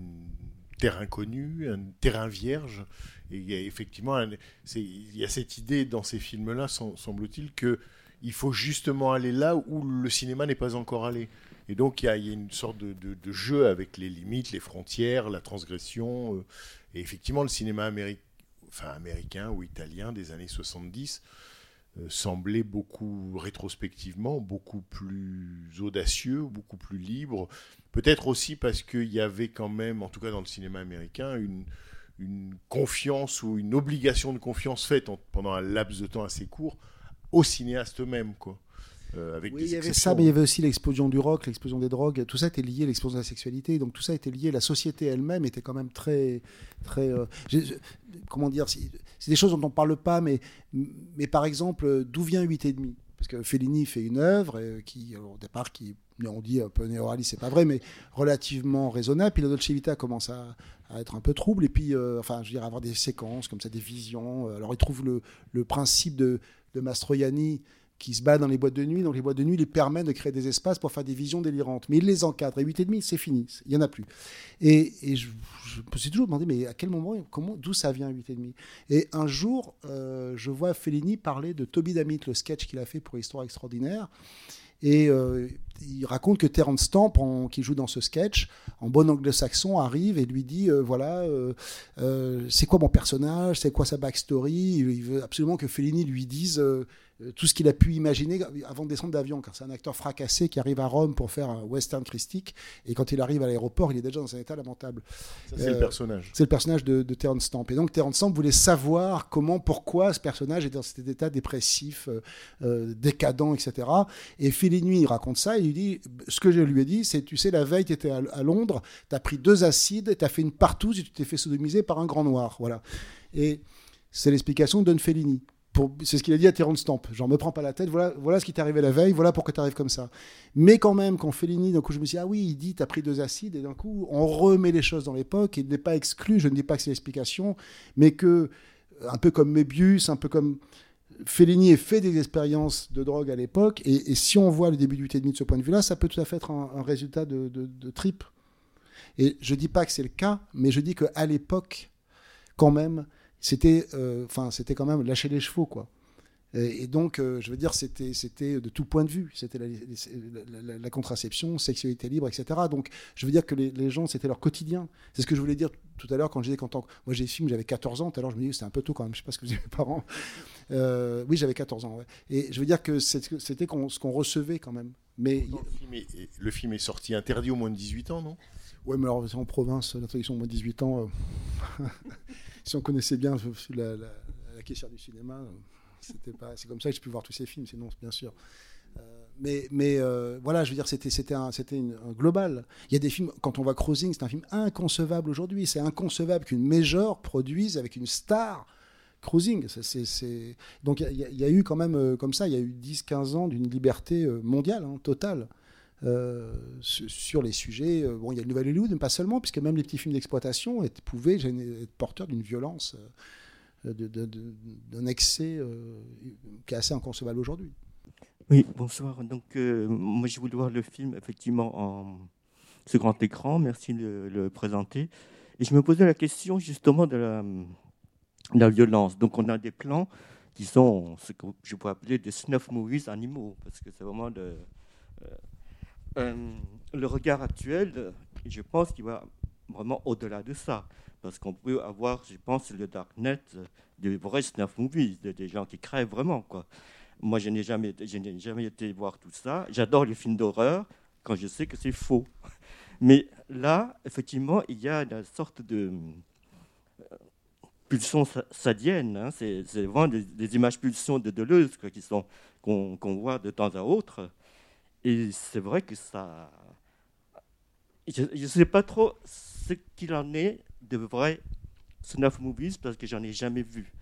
terrain connu, un terrain vierge, et il y a effectivement, un- c'est- il y a cette idée dans ces films-là, sem- semble-t-il, que il faut justement aller là où le cinéma n'est pas encore allé. Et donc il y a, une sorte de, jeu avec les limites, les frontières, la transgression. euh, et effectivement, le cinéma améri- enfin, américain ou italien des années 70 euh, semblait beaucoup rétrospectivement beaucoup plus audacieux, beaucoup plus libre. Peut-être aussi parce qu'il y avait quand même, en tout cas dans le cinéma américain, une, confiance ou une obligation de confiance faite en- pendant un laps de temps assez court aux cinéastes eux-mêmes, quoi. Euh, avec Oui, il y avait ça, mais il y avait aussi l'explosion du rock, l'explosion des drogues. Tout ça était lié, l'explosion de la sexualité. Donc tout ça était lié. La société elle-même était quand même très, très. euh, comment dire C'est des choses dont on ne parle pas, mais, mais par exemple, euh, d'où vient 8 et demi? Parce que Fellini fait une œuvre qui, au départ, qui on dit un peu néo-réaliste, c'est pas vrai, mais relativement raisonnable. Puis la Dolce Vita commence à, à être un peu trouble, et puis, euh, enfin, je veux dire, avoir des séquences comme ça, des visions. Alors, il trouve le, le principe de, de Mastroianni qui se bat dans les boîtes de nuit. Donc, les boîtes de nuit lui permettent de créer des espaces pour faire des visions délirantes. Mais il les encadre. Et 8 et demi, c'est fini. Il n'y en a plus. Et, et je, me suis toujours demandé, mais à quel moment, comment, d'où ça vient 8 et un jour, euh, je vois Fellini parler de Toby Dammit, le sketch qu'il a fait pour Histoire extraordinaire. Et euh, il raconte que Terence Stamp, qui joue dans ce sketch, en bon anglo-saxon, arrive et lui dit euh, voilà, euh, c'est quoi mon personnage, c'est quoi sa backstory? Il, veut absolument que Fellini lui dise tout ce qu'il a pu imaginer avant de descendre d'avion, car c'est un acteur fracassé qui arrive à Rome pour faire un western christique, et quand il arrive à l'aéroport, il est déjà dans un état lamentable. C'est Euh, le personnage. C'est le personnage de, de Terence Stamp. Et donc Terence Stamp voulait savoir comment, pourquoi ce personnage est dans cet état dépressif, euh, euh, décadent, etc. Et Fellini il raconte ça, il lui dit, ce que je lui ai dit, c'est, tu sais, la veille, tu étais à, à Londres, tu as pris deux acides, tu as fait une partouze et tu t'es fait sodomiser par un grand noir. Voilà. Et c'est l'explication que donne Fellini. C'est ce qu'il a dit à Terence Stamp. Genre, me prends pas la tête, voilà, ce qui t'est arrivé la veille, voilà pourquoi tu arrives comme ça. Mais quand même, quand Fellini, d'un coup, je me suis dit, ah oui, il dit, t'as pris deux acides, et d'un coup, on remet les choses dans l'époque, il n'est pas exclu, je ne dis pas que c'est l'explication, mais que, un peu comme Mébius, un peu comme Fellini ait fait des expériences de drogue à l'époque, et, si on voit le début du T-demi de ce point de vue-là, ça peut tout à fait être un, résultat de, de, de trip. Et je dis pas que c'est le cas, mais je dis qu'à l'époque, quand même, c'était euh, enfin c'était quand même lâcher les chevaux, quoi. Et, donc, euh, je veux dire, c'était de tout point de vue. C'était la, contraception, sexualité libre, etc. Donc, je veux dire que les, gens, c'était leur quotidien. C'est ce que je voulais dire tout à l'heure quand je disais qu'en tant que... Moi, j'ai film, j'avais 14 ans. Tout à l'heure, je me que c'était un peu tôt quand même. Je sais pas ce que disaient mes parents. Euh, oui, j'avais 14 ans. Et je veux dire que c'est- c'était ce qu'on recevait quand même. Mais Le film, est, le film est sorti interdit au moins de 18 ans, non? Ouais, mais alors, en province, l'introduction au moins de 18 ans, euh, si on connaissait bien euh, la, la, la caissière du cinéma, euh, c'était pas, c'est comme ça que j'ai pu voir tous ces films, sinon, bien sûr. Mais mais voilà, je veux dire, c'était, un, un global. Il y a des films, quand on voit Cruising, c'est un film inconcevable aujourd'hui. C'est inconcevable qu'une major produise avec une star Cruising. Donc il y, a- eu quand même, comme ça, il y a eu 10-15 ans d'une liberté mondiale, hein, totale. Euh, su- sur les sujets. euh, Bon, il y a le Nouvel Hollywood, mais pas seulement, puisque même les petits films d'exploitation pouvaient être porteurs d'une violence, euh, d'un excès qui est assez inconcevable aujourd'hui. Oui, bonsoir. Donc, moi, je voulais voir le film effectivement en ce grand écran. Merci de le présenter. Et je me posais la question justement de la, violence. Donc, on a des plans qui sont ce que je pourrais appeler des snuff movies animaux, parce que c'est vraiment de, le regard actuel. euh, Je pense qu'il va vraiment au-delà de ça, parce qu'on peut avoir, je pense, le darknet, euh, des vrais snuff movies, de- des gens qui crèvent vraiment. Moi, je n'ai jamais, jamais été voir tout ça. J'adore les films d'horreur quand je sais que c'est faux. Mais là, effectivement, il y a une sorte de euh, pulsion sa- sadienne. hein. C'est vraiment des, images pulsions de Deleuze qu'on voit de temps à autre. Et c'est vrai que ça. Je ne sais pas trop ce qu'il en est de vrais snuff movies parce que j'en ai jamais vu.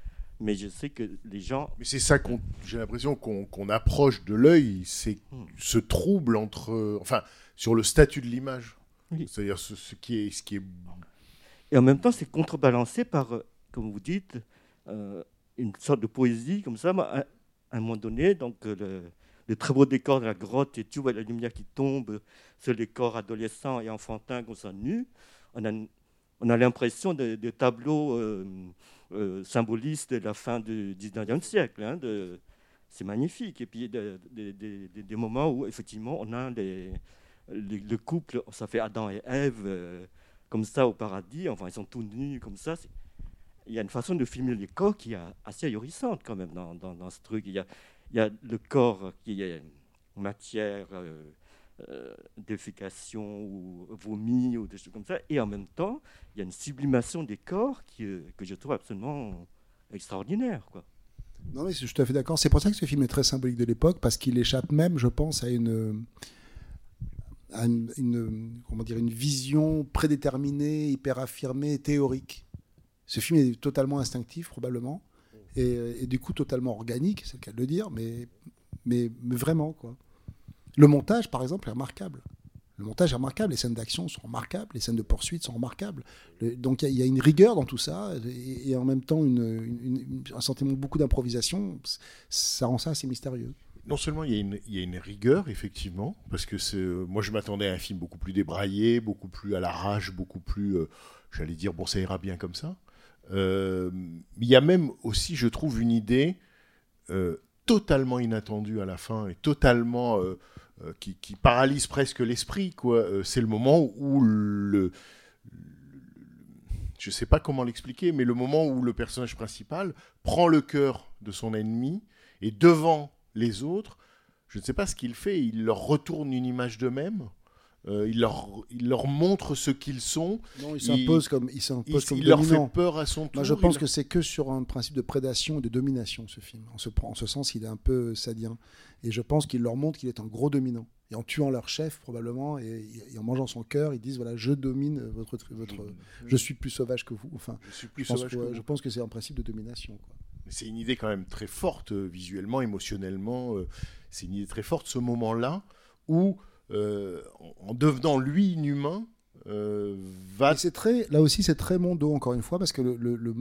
Mais je sais que les gens Mais c'est ça qu'on, j'ai l'impression qu'on qu'on approche de l'œil, c'est Hmm. ce trouble entre, enfin, sur le statut de l'image. Oui. C'est-à-dire ce, ce qui est, ce qui est. Et en même temps, c'est contrebalancé par, euh, comme vous dites, euh, une sorte de poésie comme ça. À un moment donné, donc euh, le, le très beau décor de la grotte et tout, la lumière qui tombe sur les corps adolescents et enfantins qu'on s'en nus, on a, on a l'impression de, de tableaux euh, euh, symbolistes de la fin du 19e siècle. hein, c'est magnifique. Et puis de- de- de- des moments où, effectivement, on a le couple, ça fait Adam et Ève. euh, comme ça au paradis, enfin ils sont tous nus comme ça. Il y a une façon de filmer les corps qui est assez ahurissante quand même dans, dans- dans ce truc. Il y, a, il y a le corps qui est matière, euh, euh, ou vomi ou des choses comme ça, et en même temps il y a une sublimation des corps euh, que je trouve absolument extraordinaire. Non, mais je suis tout à fait d'accord. C'est pour ça que ce film est très symbolique de l'époque, parce qu'il échappe même, je pense, à une, une- comment dire, une vision prédéterminée, hyper affirmée, théorique. Ce film est totalement instinctif, probablement, et, et du coup totalement organique, c'est le cas de le dire, mais, mais, vraiment, quoi. Le montage, par exemple, est remarquable. Le montage est remarquable, les scènes d'action sont remarquables, les scènes de poursuite sont remarquables. Le- donc il y a- une rigueur dans tout ça, et, en même temps un sentiment beaucoup d'improvisation. Ça rend ça assez mystérieux. Non seulement il y, a une, rigueur, effectivement, parce que euh, moi je m'attendais à un film beaucoup plus débraillé, beaucoup plus à l'arrache, beaucoup plus, euh, j'allais dire, bon, ça ira bien comme ça. Euh, il y a même aussi, je trouve, une idée euh, totalement inattendue à la fin et totalement euh, qui, paralyse presque l'esprit. c'est le moment où je sais pas comment l'expliquer, mais le moment où le personnage principal prend le cœur de son ennemi et devant les autres, je ne sais pas ce qu'il fait, il leur retourne une image d'eux-mêmes. Euh, il, leur, il leur montre ce qu'ils sont. Non, il s'impose comme, il il, s'impose comme il leur fait peur à son tour. Moi, je pense que c'est que sur un principe de prédation et de domination, ce film. En ce, en ce sens, il est un peu sadien. Et je pense qu'il leur montre qu'il est un gros dominant. Et en tuant leur chef, probablement, et, et en mangeant son cœur, ils disent voilà, je domine votre, votre, je suis plus sauvage que vous. Enfin, je suis plus je pense, sauvage que, vous. je pense que c'est un principe de domination. C'est une idée quand même très forte, euh, visuellement, émotionnellement. euh, c'est une idée très forte, ce moment-là, où, euh, en en devenant lui inhumain, euh, va c'est là aussi, c'est très mondo, encore une fois, parce que le, le- le-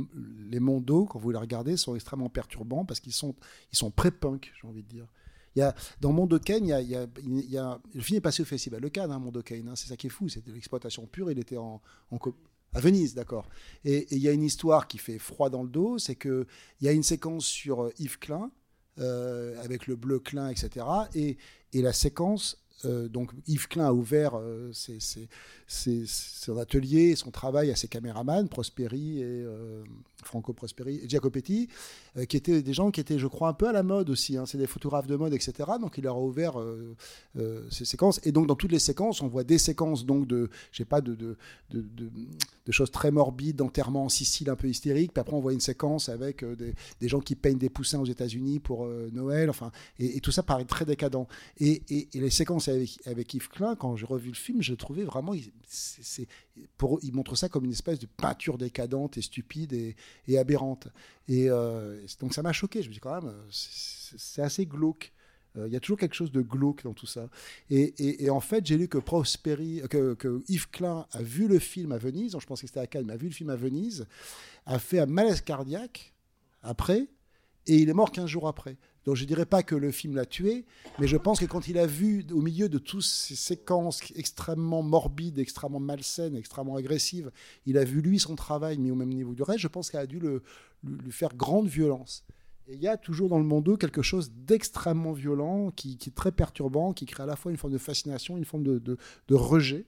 les mondos, quand vous les regardez, sont extrêmement perturbants parce qu'ils sont, ils sont pré-punk, j'ai envie de dire. Il y a, dans Mondo Kane, il y a, il y a- le film est passé au festival Le Cannes, hein, Mondo Kane, hein, c'est ça qui est fou, c'était l'exploitation pure, il était en, à Venise, d'accord. Et il y a une histoire qui fait froid dans le dos, c'est que il y a une séquence sur euh, Yves Klein, avec le bleu Klein, etc. Et, la séquence, donc Yves Klein a ouvert euh, ses- son atelier, son travail à ses caméramans, Prosperi et euh, Franco Prosperi et Giacopetti, euh, qui étaient des gens qui étaient, je crois, un peu à la mode aussi. hein. C'est des photographes de mode, etc. Donc il leur a ouvert euh, euh, ces séquences. Et donc dans toutes les séquences, on voit des séquences donc de, je sais pas, de, choses très morbides, d'enterrement en Sicile un peu hystérique. Puis après, on voit une séquence avec euh, des, gens qui peignent des poussins aux États-Unis pour euh, Noël. Enfin, et, tout ça paraît très décadent. Et les séquences avec, avec Yves Klein, quand j'ai revu le film, je trouvais vraiment, il, montre ça comme une espèce de peinture décadente et stupide et, aberrante. Et euh, donc ça m'a choqué. Je me dis quand même, euh, c'est assez glauque. Euh, Il y a toujours quelque chose de glauque dans tout ça. Et, en fait, j'ai lu que Prosperi, que, Yves Klein a vu le film à Venise, je pense que c'était à Cannes, mais a vu le film à Venise, a fait un malaise cardiaque après, et il est mort 15 jours après. Donc je ne dirais pas que le film l'a tué, mais je pense que quand il a vu, au milieu de toutes ces séquences extrêmement morbides, extrêmement malsaines, extrêmement agressives, il a vu lui son travail mis au même niveau du reste, je pense qu'elle a dû le, lui faire grande violence. Et il y a toujours dans le monde quelque chose d'extrêmement violent, qui, est très perturbant, qui crée à la fois une forme de fascination, une forme de, de- rejet,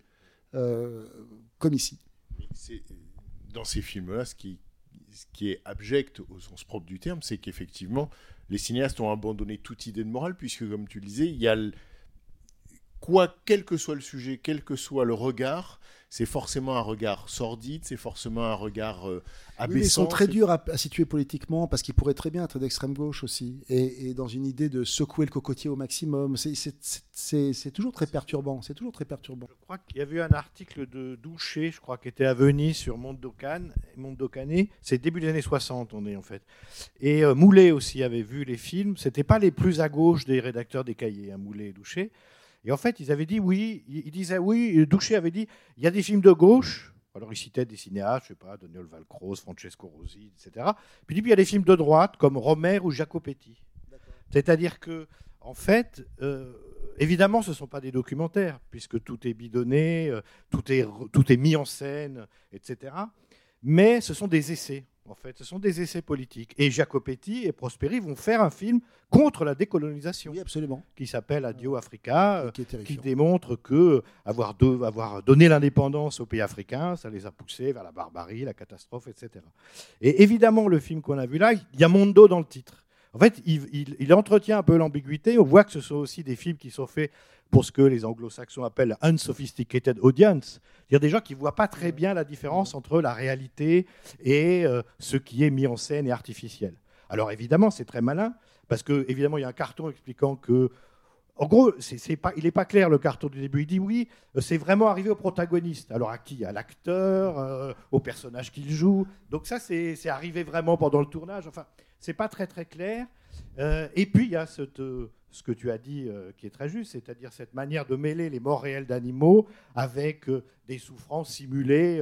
euh, comme ici. c'est- dans ces films-là, ce qui, ce qui est abject au sens propre du terme, c'est qu'effectivement, les cinéastes ont abandonné toute idée de morale, puisque, comme tu le disais, il y a quoi, quel que soit le sujet, quel que soit le regard, c'est forcément un regard sordide, c'est forcément un regard euh, Oui, mais ils abaissant. sont très durs à, à situer politiquement parce qu'ils pourraient très bien être d'extrême gauche aussi et, et dans une idée de secouer le cocotier au maximum. C'est- toujours très perturbant. C'est toujours très perturbant. Je crois qu'il y avait eu un article de Douché, je crois, qui était à Venise sur Mondocan, Mondocane. C'est début des années 60, on est en fait. Et euh, Moulet aussi avait vu les films. C'était pas les plus à gauche des rédacteurs des cahiers, hein, Moulet et Douché. Et en fait, ils avaient dit oui. Ils disaient oui. Douché avait dit il y a des films de gauche. Alors, il citait des cinéastes, je sais pas, Daniel Valcroze, Francesco Rosi, etc. Puis il dit, puis il y a des films de droite comme Romer ou Jacopetti. C'est-à-dire que, en fait, euh, évidemment, ce ne sont pas des documentaires, puisque tout est bidonné, euh, tout, est, tout est mis en scène, etc. Mais ce sont des essais, en fait. Ce sont des essais politiques. Et Jacopetti et Prosperi vont faire un film contre la décolonisation. Oui, absolument. Qui s'appelle Adio Africa, euh, Qui terrifiant. démontre que avoir, de- avoir donné l'indépendance aux pays africains, ça les a poussés vers la barbarie, la catastrophe, etc. Et évidemment, le film qu'on a vu là, il y a Mondo dans le titre. En fait, il, entretient un peu l'ambiguïté. On voit que ce sont aussi des films qui sont faits pour ce que les anglo-saxons appellent unsophisticated audience, c'est-à-dire des gens qui ne voient pas très bien la différence entre la réalité et euh, ce qui est mis en scène et artificiel. Alors évidemment, c'est très malin, parce que évidemment, il y a un carton expliquant que en gros, il n'est pas clair le carton du début. Il dit oui, c'est vraiment arrivé au protagoniste. Alors à qui? À l'acteur, euh, au personnage qu'il joue. Donc ça, c'est arrivé vraiment pendant le tournage. Enfin, c'est pas très très clair. Euh, et puis il y a euh, ce que tu as dit euh, qui est très juste, c'est-à-dire cette manière de mêler les morts réelles d'animaux avec des souffrances simulées,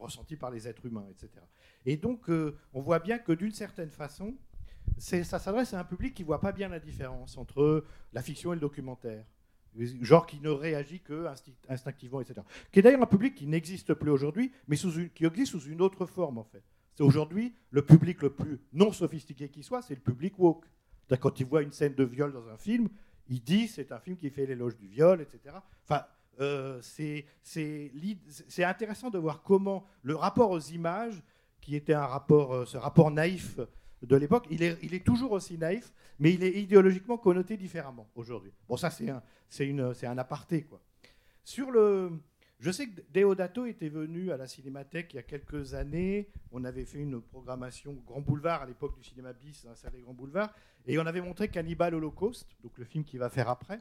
ressenties par les êtres humains, etc. Et donc, on voit bien que d'une certaine façon, ça s'adresse à un public qui voit pas bien la différence entre la fiction et le documentaire. Genre qui ne réagit que instinct- instinctivement, etc. Qui est d'ailleurs un public qui n'existe plus aujourd'hui, mais qui existe sous une autre forme, en fait. Aujourd'hui le public le plus non sophistiqué qui soit, c'est le public woke. Quand il voit une scène de viol dans un film, il dit c'est un film qui fait l'éloge du viol, etc. Enfin, euh, c'est intéressant de voir comment le rapport aux images, qui était un rapport, euh, ce rapport naïf de l'époque, il est, il est toujours aussi naïf, mais il est idéologiquement connoté différemment aujourd'hui. Bon, ça c'est un, un aparté quoi. Sur le, je sais que Deodato était venu à la Cinémathèque il y a quelques années. On avait fait une programmation Grand Boulevard à l'époque du cinéma bis, dans la salle des Grands Boulevards, et on avait montré Cannibal Holocaust, donc le film qu'il va faire après.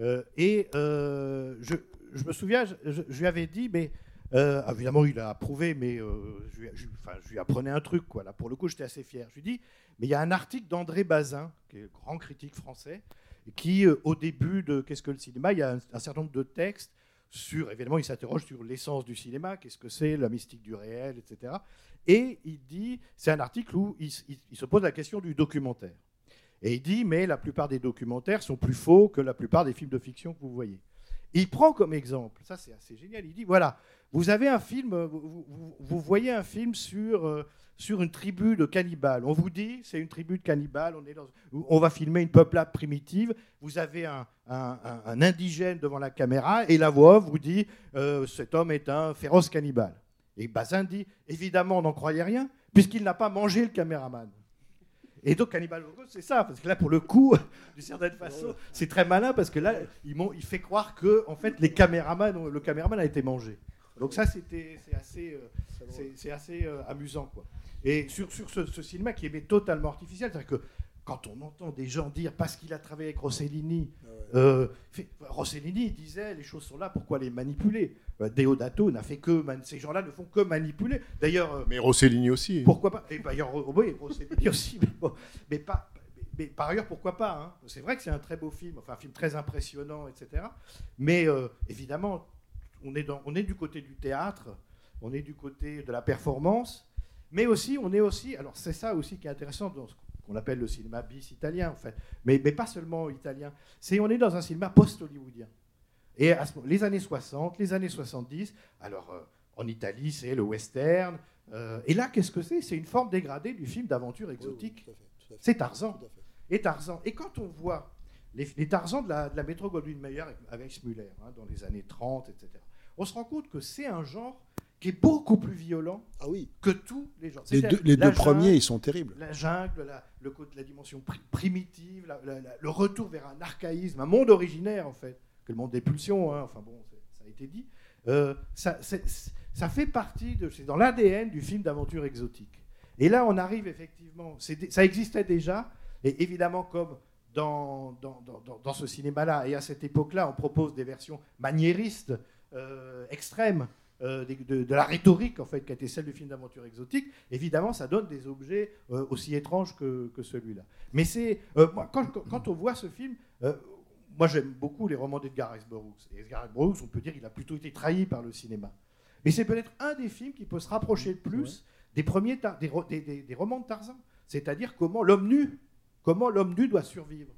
Euh, et euh, je, me souviens, je, lui avais dit, mais euh, évidemment il a approuvé, mais je, enfin, je lui apprenais un truc, quoi. Là, pour le coup, j'étais assez fier. Je lui dis, mais il y a un article d'André Bazin, qui est grand critique français, qui, au début de Qu'est-ce que le cinéma, il y a un certain nombre de textes sur, évidemment, il s'interroge sur l'essence du cinéma, qu'est-ce que c'est, la mystique du réel, etc. Et il dit, c'est un article où il, il se pose la question du documentaire. Et il dit, mais la plupart des documentaires sont plus faux que la plupart des films de fiction que vous voyez. Il prend comme exemple, ça c'est assez génial, il dit, voilà, vous avez un film, euh, vous, vous- vous- vous voyez un film sur, euh, sur une tribu de cannibales. On vous dit, c'est une tribu de cannibales, on, est dans, on va filmer une peuplade primitive, vous avez un, un- un- un indigène devant la caméra, et la voix vous dit, euh, cet homme est un féroce cannibale. Et Bazin dit, évidemment, on n'en croyait rien, puisqu'il n'a pas mangé le caméraman. Et donc Cannibal Holocaust, c'est ça, parce que là, pour le coup, d'une certaine façon, c'est très malin, parce que là, il, il fait croire que, en fait, les caméramans, le caméraman a été mangé. Donc ça, c'était, c'est assez, euh, c'est, c'est assez euh, amusant, quoi. Et sur, sur ce, ce cinéma qui est totalement artificiel, c'est-à-dire que quand on entend des gens dire parce qu'il a travaillé avec Rossellini, euh, fait- Rossellini disait les choses sont là, pourquoi les manipuler? Euh, Deodato n'a fait que man- ces gens-là ne font que manipuler. D'ailleurs, euh, Mais Rossellini aussi. pourquoi pas? Et d'ailleurs, euh, oui, Rossellini aussi, mais, bon, mais pas. mais- mais par ailleurs, pourquoi pas hein? C'est vrai que c'est un très beau film, enfin un film très impressionnant, etc. Mais euh, évidemment, on est, dans, on est du côté du théâtre, on est du côté de la performance, mais aussi, on est aussi. Alors c'est ça aussi qui est intéressant dans ce qu'on appelle le cinéma bis italien, en fait. Mais, mais pas seulement italien. C'est on est dans un cinéma post-hollywoodien. Et à ce moment- les années 60, les années 70, alors euh, en Italie, c'est le western. euh, et là, qu'est-ce que c'est? C'est une forme dégradée du film d'aventure exotique. C'est Tarzan. Et Tarzan. Et quand on voit les, les Tarzans de la, de la métro Goldwyn Mayer avec, avec Muller, hein, dans les années 30, etc., on se rend compte que c'est un genre qui est beaucoup plus violent Ah oui. que tous les genres. Les deux, les premiers, ils sont terribles. la jungle, la, le côté, la dimension pri- primitive, la- la- la- le retour vers un archaïsme, un monde originaire en fait, que le monde des pulsions, hein, enfin bon, ça a été dit. Euh, ça, fait partie de, c'est dans l'ADN du film d'aventure exotique. Et là, on arrive effectivement, ça existait déjà, et évidemment comme dans, dans, dans- dans- dans ce cinéma-là, et à cette époque-là, on propose des versions maniéristes, euh, extrêmes, euh, de, de la rhétorique en fait qui a été celle du film d'aventure exotique, évidemment ça donne des objets euh, aussi étranges que, que celui-là. Mais c'est quand, on voit ce film, moi j'aime beaucoup les romans d'Edgar Rice Burroughs. Et Edgar Burroughs, on peut dire qu'il a plutôt été trahi par le cinéma. Mais c'est peut-être un des films qui peut se rapprocher le plus des premiers des, ro- des- des- des romans de Tarzan, c'est-à-dire comment l'homme nu, comment l'homme nu doit survivre.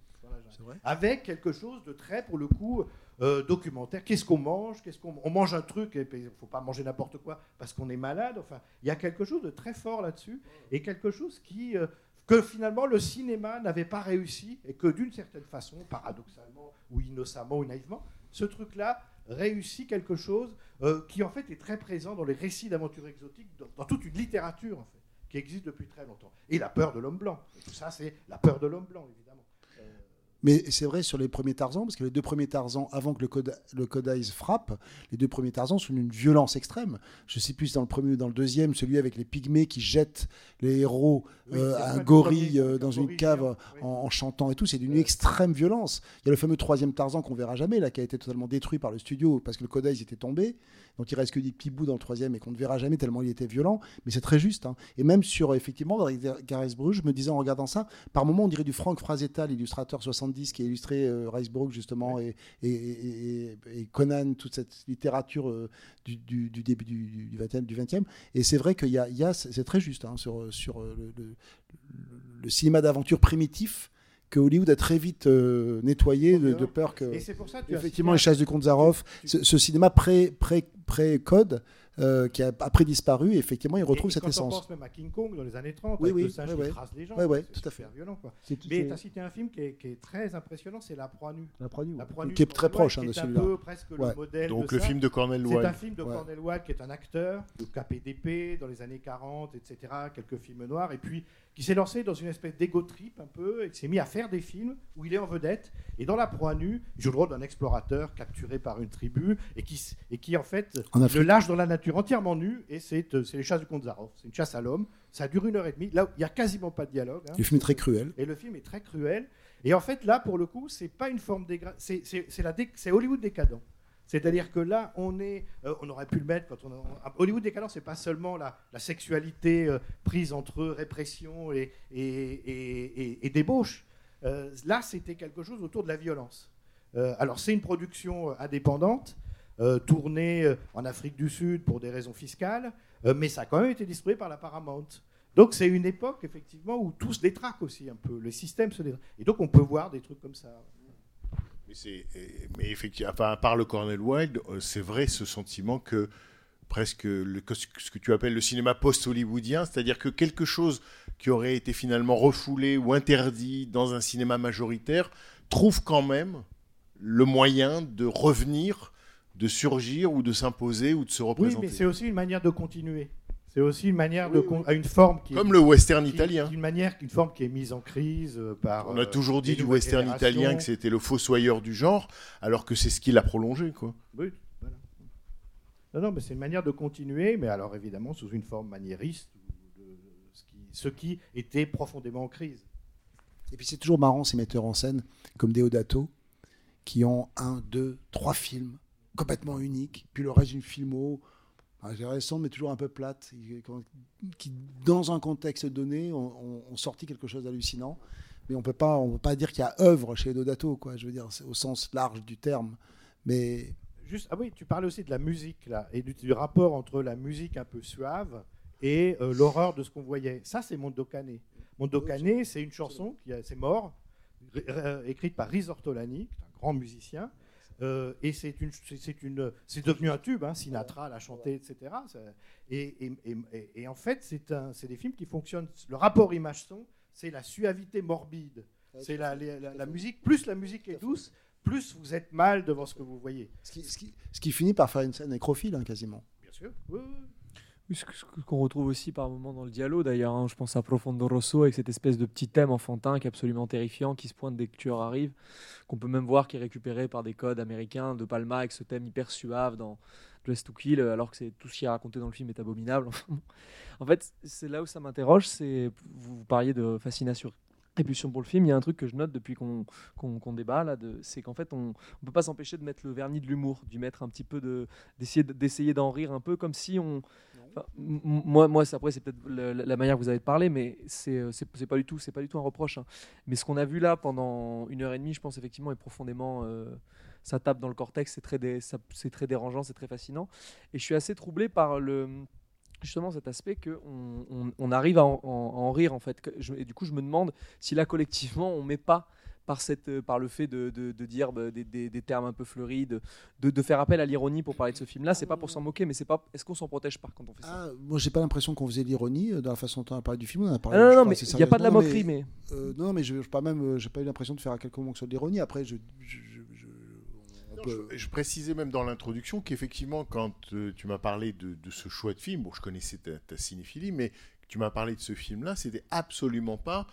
Avec quelque chose de très, pour le coup, euh, documentaire. Qu'est-ce qu'on mange Qu'est-ce qu'on on mange un truc et il faut pas manger n'importe quoi parce qu'on est malade. Enfin, il y a quelque chose de très fort là-dessus et quelque chose qui euh, que finalement le cinéma n'avait pas réussi et que d'une certaine façon, paradoxalement ou innocemment ou naïvement, ce truc-là réussit quelque chose euh, qui en fait est très présent dans les récits d'aventure exotique, dans, dans toute une littérature en fait, qui existe depuis très longtemps. Et la peur de l'homme blanc. Et tout ça, c'est la peur de l'homme blanc, évidemment. Euh, Mais c'est vrai sur les premiers Tarzans, parce que les deux premiers Tarzans, avant que le, code, le Codice frappe, les deux premiers Tarzans sont d'une violence extrême. Je sais plus si dans le premier ou dans le deuxième, celui avec les pygmées qui jettent les héros Oui, euh, à un le gorille premier, euh, dans une cave géant, en, en chantant et tout. C'est d'une extrême violence. Il y a le fameux troisième Tarzan qu'on verra jamais, là, qui a été totalement détruit par le studio parce que le Codice était tombé. Donc il reste que des petits bouts dans le troisième et qu'on ne verra jamais tellement il était violent. Mais c'est très juste. hein. Et même sur, effectivement, Gareth Bruges, je me disais en regardant ça, par moment on dirait du Frank Frazetta, l'illustrateur 70 qui a illustré euh, Ricebrook justement et, et, et- et Conan, toute cette littérature euh, du, du- du début du, du 20e. Du 20e. Et c'est vrai qu'il y a, il y a- c'est très juste hein, sur, sur euh, le, le- le cinéma d'aventure primitif que Hollywood a très vite euh, nettoyé de, de peur que Et c'est pour ça que effectivement les chasses du Kontsarov, ce, ce cinéma pré, pré, pré-code euh, qui a après disparu. Et effectivement, il retrouve Et cette quand on essence. pense même à King Kong dans les années 30, Oui, avec oui, le singe ouais, qui trace les gens, c'est tout à fait. violent. Quoi. C'est tout- Mais c'est- tu as cité un film qui est, qui est très impressionnant, c'est La Proie nue. La Proie nue, La. Proie nue Qui est très proche, hein, de celui-là. un peu presque Ouais. le modèle Donc de le ça. film de Cornel C'est Wilde. un film de Ouais. Cornel Wilde qui est un acteur de KPDP dans les années 40, etc. Quelques films noirs. Et puis qui s'est lancé dans une espèce d'ego trip un peu et qui s'est mis à faire des films où il est en vedette. Et dans La Proie nue, il joue le rôle d'un explorateur capturé par une tribu et qui, et qui en fait En le lâche dans la nature entièrement nu. Et c'est euh, c'est les chasses du comte Zaroff. C'est une chasse à l'homme. Ça dure une heure et demie. Là, il n'y a quasiment pas de dialogue. hein. Le film est très cruel. Et le film est très cruel. Et en fait, là, pour le coup, c'est pas une forme dégra... c'est c'est- c'est la dé- c'est Hollywood décadent. C'est-à-dire que là, on est, euh, on aurait pu le mettre quand on, a- Hollywood décadent, c'est pas seulement la, sexualité euh, prise entre répression et, débauche. Euh, là, c'était quelque chose autour de la violence. Alors, c'est une production indépendante, tournée en Afrique du Sud pour des raisons fiscales, mais ça a quand même été distribué par la Paramount. Donc, c'est une époque, effectivement, où tout se détraque aussi un peu. Le système se détraque. Et donc, on peut voir des trucs comme ça. Mais, effectivement, enfin, à part le Cornel Wilde, euh, c'est vrai ce sentiment que presque le, ce que tu appelles le cinéma post-hollywoodien, c'est-à-dire que quelque chose qui aurait été finalement refoulé ou interdit dans un cinéma majoritaire trouve quand même le moyen de revenir, de surgir ou de s'imposer ou de se Oui, représenter. mais c'est aussi une manière de continuer. C'est aussi une manière de à une forme qui est- Comme le western qui- italien. Une manière, une forme qui est mise en crise euh, par. On a euh, toujours dit du western générations. italien que c'était le fossoyeur du genre, alors que c'est ce qui l'a prolongé. Quoi. Oui, voilà. Non, non, mais c'est une manière de continuer, mais alors évidemment sous une forme maniériste, ou de- ce, qui, ce qui était profondément en crise. Et puis c'est toujours marrant ces metteurs en scène comme Deodato qui ont un, deux, trois films complètement uniques, puis le reste d'une filmo intéressante mais toujours un peu plate, qui dans un contexte donné ont, ont- ont sorti quelque chose d'hallucinant. Mais on on peut pas dire qu'il y a œuvre chez Deodato, quoi. Je veux dire, au sens large du terme. Mais Juste, ah oui, tu parlais aussi de la musique là, et du, rapport entre la musique un peu suave et euh, l'horreur de ce qu'on voyait. Ça, c'est Mondo Cane. Mondo Cane, c'est une chanson qui c'est mort, écrite par Riz Ortolani, qui un grand musicien. Euh, et c'est une, c'est- c'est une, c'est devenu un tube. hein, Sinatra l'a chanté, etc. Et, et- et- et- et en fait, c'est un, c'est des films qui fonctionnent. Le rapport image-son, c'est la suavité morbide. C'est la, la- la- la musique. Plus la musique est douce, plus vous êtes mal devant ce que vous voyez. ce qui, ce qui- ce qui finit par faire une scène nécrophile, hein, quasiment. Bien sûr. Oui. Oui, ce qu'on retrouve aussi par moments dans le dialogue d'ailleurs. hein. je pense à Profondo Rosso avec cette espèce de petit thème enfantin qui est absolument terrifiant, qui se pointe dès que tueur arrive, qu'on peut même voir qui est récupéré par des codes américains de Palma avec ce thème hyper suave dans Dress to Kill, alors que c'est tout ce qui est raconté dans le film est abominable. En fait, c'est là où ça m'interroge. C'est vous, parliez de fascination. Répulsion pour le film, il y a un truc que je note depuis qu'on qu'on débat là, c'est qu'en fait on ne peut pas s'empêcher de mettre le vernis de l'humour, d'y mettre un petit peu de- d'essayer d'en rire un peu comme si on, Enfin, moi, après, c'est peut-être la, manière que vous avez de parler, mais euh, c'est c'est pas du tout, c'est pas du tout un reproche. hein. Mais ce qu'on a vu là pendant une heure et demie, je pense effectivement, est profondément, euh, ça tape dans le cortex, c'est très, c'est très dérangeant, c'est très fascinant. Et je suis assez troublé par le justement cet aspect que on, arrive à en, rire en fait. Et du coup, je me demande si là collectivement, on met pas par, cette, euh, par le fait de, de- de dire bah, des, des- des termes un peu fleuris, de, de, de faire appel à l'ironie pour parler de ce film-là, c'est pas pour s'en moquer, mais c'est pas. Est-ce qu'on s'en protège pas quand on fait ça? Ah, moi, j'ai pas l'impression qu'on faisait l'ironie euh, dans la façon dont on a parlé du film. On a parlé, Ah non, non, mais il y a pas de la moquerie, mais- euh, non, mais je, je pas même, j'ai pas eu l'impression de faire à quelques moments que ce soit de l'ironie. Après, je, je- je- je- je, je précisais même dans l'introduction qu'effectivement, quand euh, tu m'as parlé de, de ce choix de film, bon, je connaissais ta, ta cinéphilie, mais tu m'as parlé de ce film-là, c'était absolument pas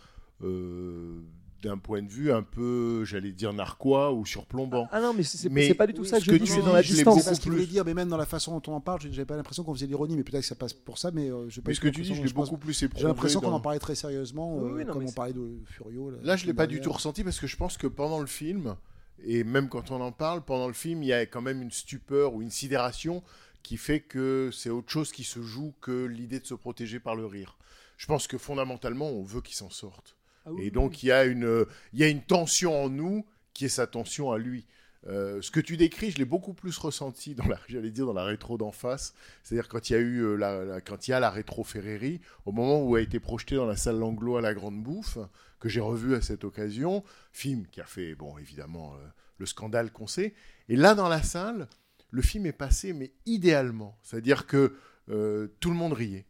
euh, d'un point de vue un peu, j'allais dire, narquois ou surplombant. Ah non, mais c'est- pas du tout ça que je dis, tu c'est dans la je distance. C'est pas ce qu'il voulait plus- dire, mais même dans la façon dont on en parle, j'avais pas l'impression qu'on faisait de l'ironie, mais peut-être que ça passe pour ça, mais euh, j'ai pas Mais ce que tu dis, je l'ai beaucoup plus J'ai éprouvé l'impression qu'on en parlait très sérieusement, Oui, euh, oui, non, comme on parlait de Furio. Là, je l'ai pas du tout ressenti parce que je pense que pendant le film, et même quand on en parle, pendant le film, il y a quand même une stupeur ou une sidération qui fait que c'est autre chose qui se joue que l'idée de se protéger par le rire. Je pense que fondamentalement, on veut qu'il s'en sorte. Ah oui, et donc, il y, a une, il y a une tension en nous qui est sa tension à lui. Euh, ce que tu décris, je l'ai beaucoup plus ressenti dans la, j'allais dire dans la rétro d'en face, c'est-à-dire quand il y a eu euh, la, la- quand il y a la rétro Ferreri, au moment où a été projeté dans la salle Langlois la Grande Bouffe, que j'ai revu à cette occasion, film qui a fait bon évidemment euh, le scandale qu'on sait. Et là dans la salle, le film est passé, mais idéalement. C'est-à-dire que euh, tout le monde riait.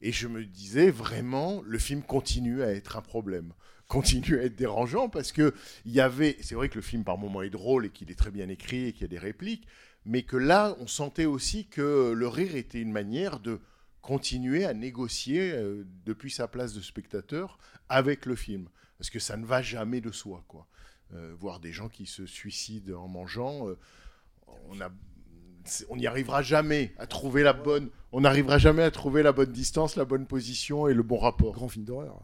Et je me disais vraiment, le film continue à être un problème, continue à être dérangeant parce que il y avait, c'est vrai que le film par moments est drôle et qu'il est très bien écrit et qu'il y a des répliques, mais que là, on sentait aussi que le rire était une manière de continuer à négocier euh, depuis sa place de spectateur avec le film, parce que ça ne va jamais de soi, quoi. Euh, voir des gens qui se suicident en mangeant, euh, on a on n'y arrivera jamais à trouver la bonne, on n'arrivera jamais à trouver la bonne distance, la bonne position et le bon rapport. Grand film d'horreur.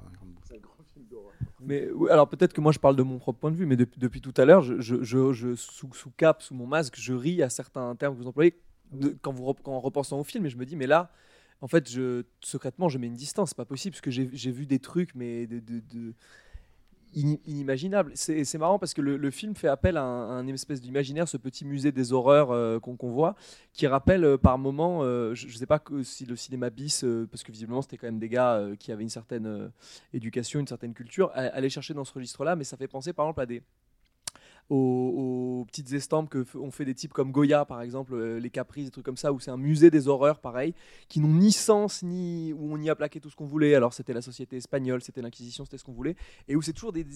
Mais oui, alors peut-être que moi je parle de mon propre point de vue, mais depuis, depuis tout à l'heure, je, je- je- je- sous, sous cap, sous mon masque, je ris à certains termes que vous employez de- quand vous quand en repensant au film, et je me dis mais là, en fait, je, secrètement, je mets une distance, c'est pas possible, parce que j'ai j'ai vu des trucs, mais de, de- de- ini- inimaginables. C'est marrant parce que le, film fait appel à un, espèce d'imaginaire, ce petit musée des horreurs euh, qu'on qu'on voit, qui rappelle euh, par moments, euh, je, je sais pas si le cinéma bis, parce que visiblement c'était quand même des gars qui avaient une certaine éducation, une certaine culture, aller chercher dans ce registre-là, mais ça fait penser par exemple à des aux, petites estampes que f- ont fait des types comme Goya par exemple, euh, les Caprices, des trucs comme ça, où c'est un musée des horreurs pareil, qui n'ont ni sens ni où on y a plaqué tout ce qu'on voulait. Alors c'était la société espagnole, c'était l'Inquisition, c'était ce qu'on voulait, et où c'est toujours des,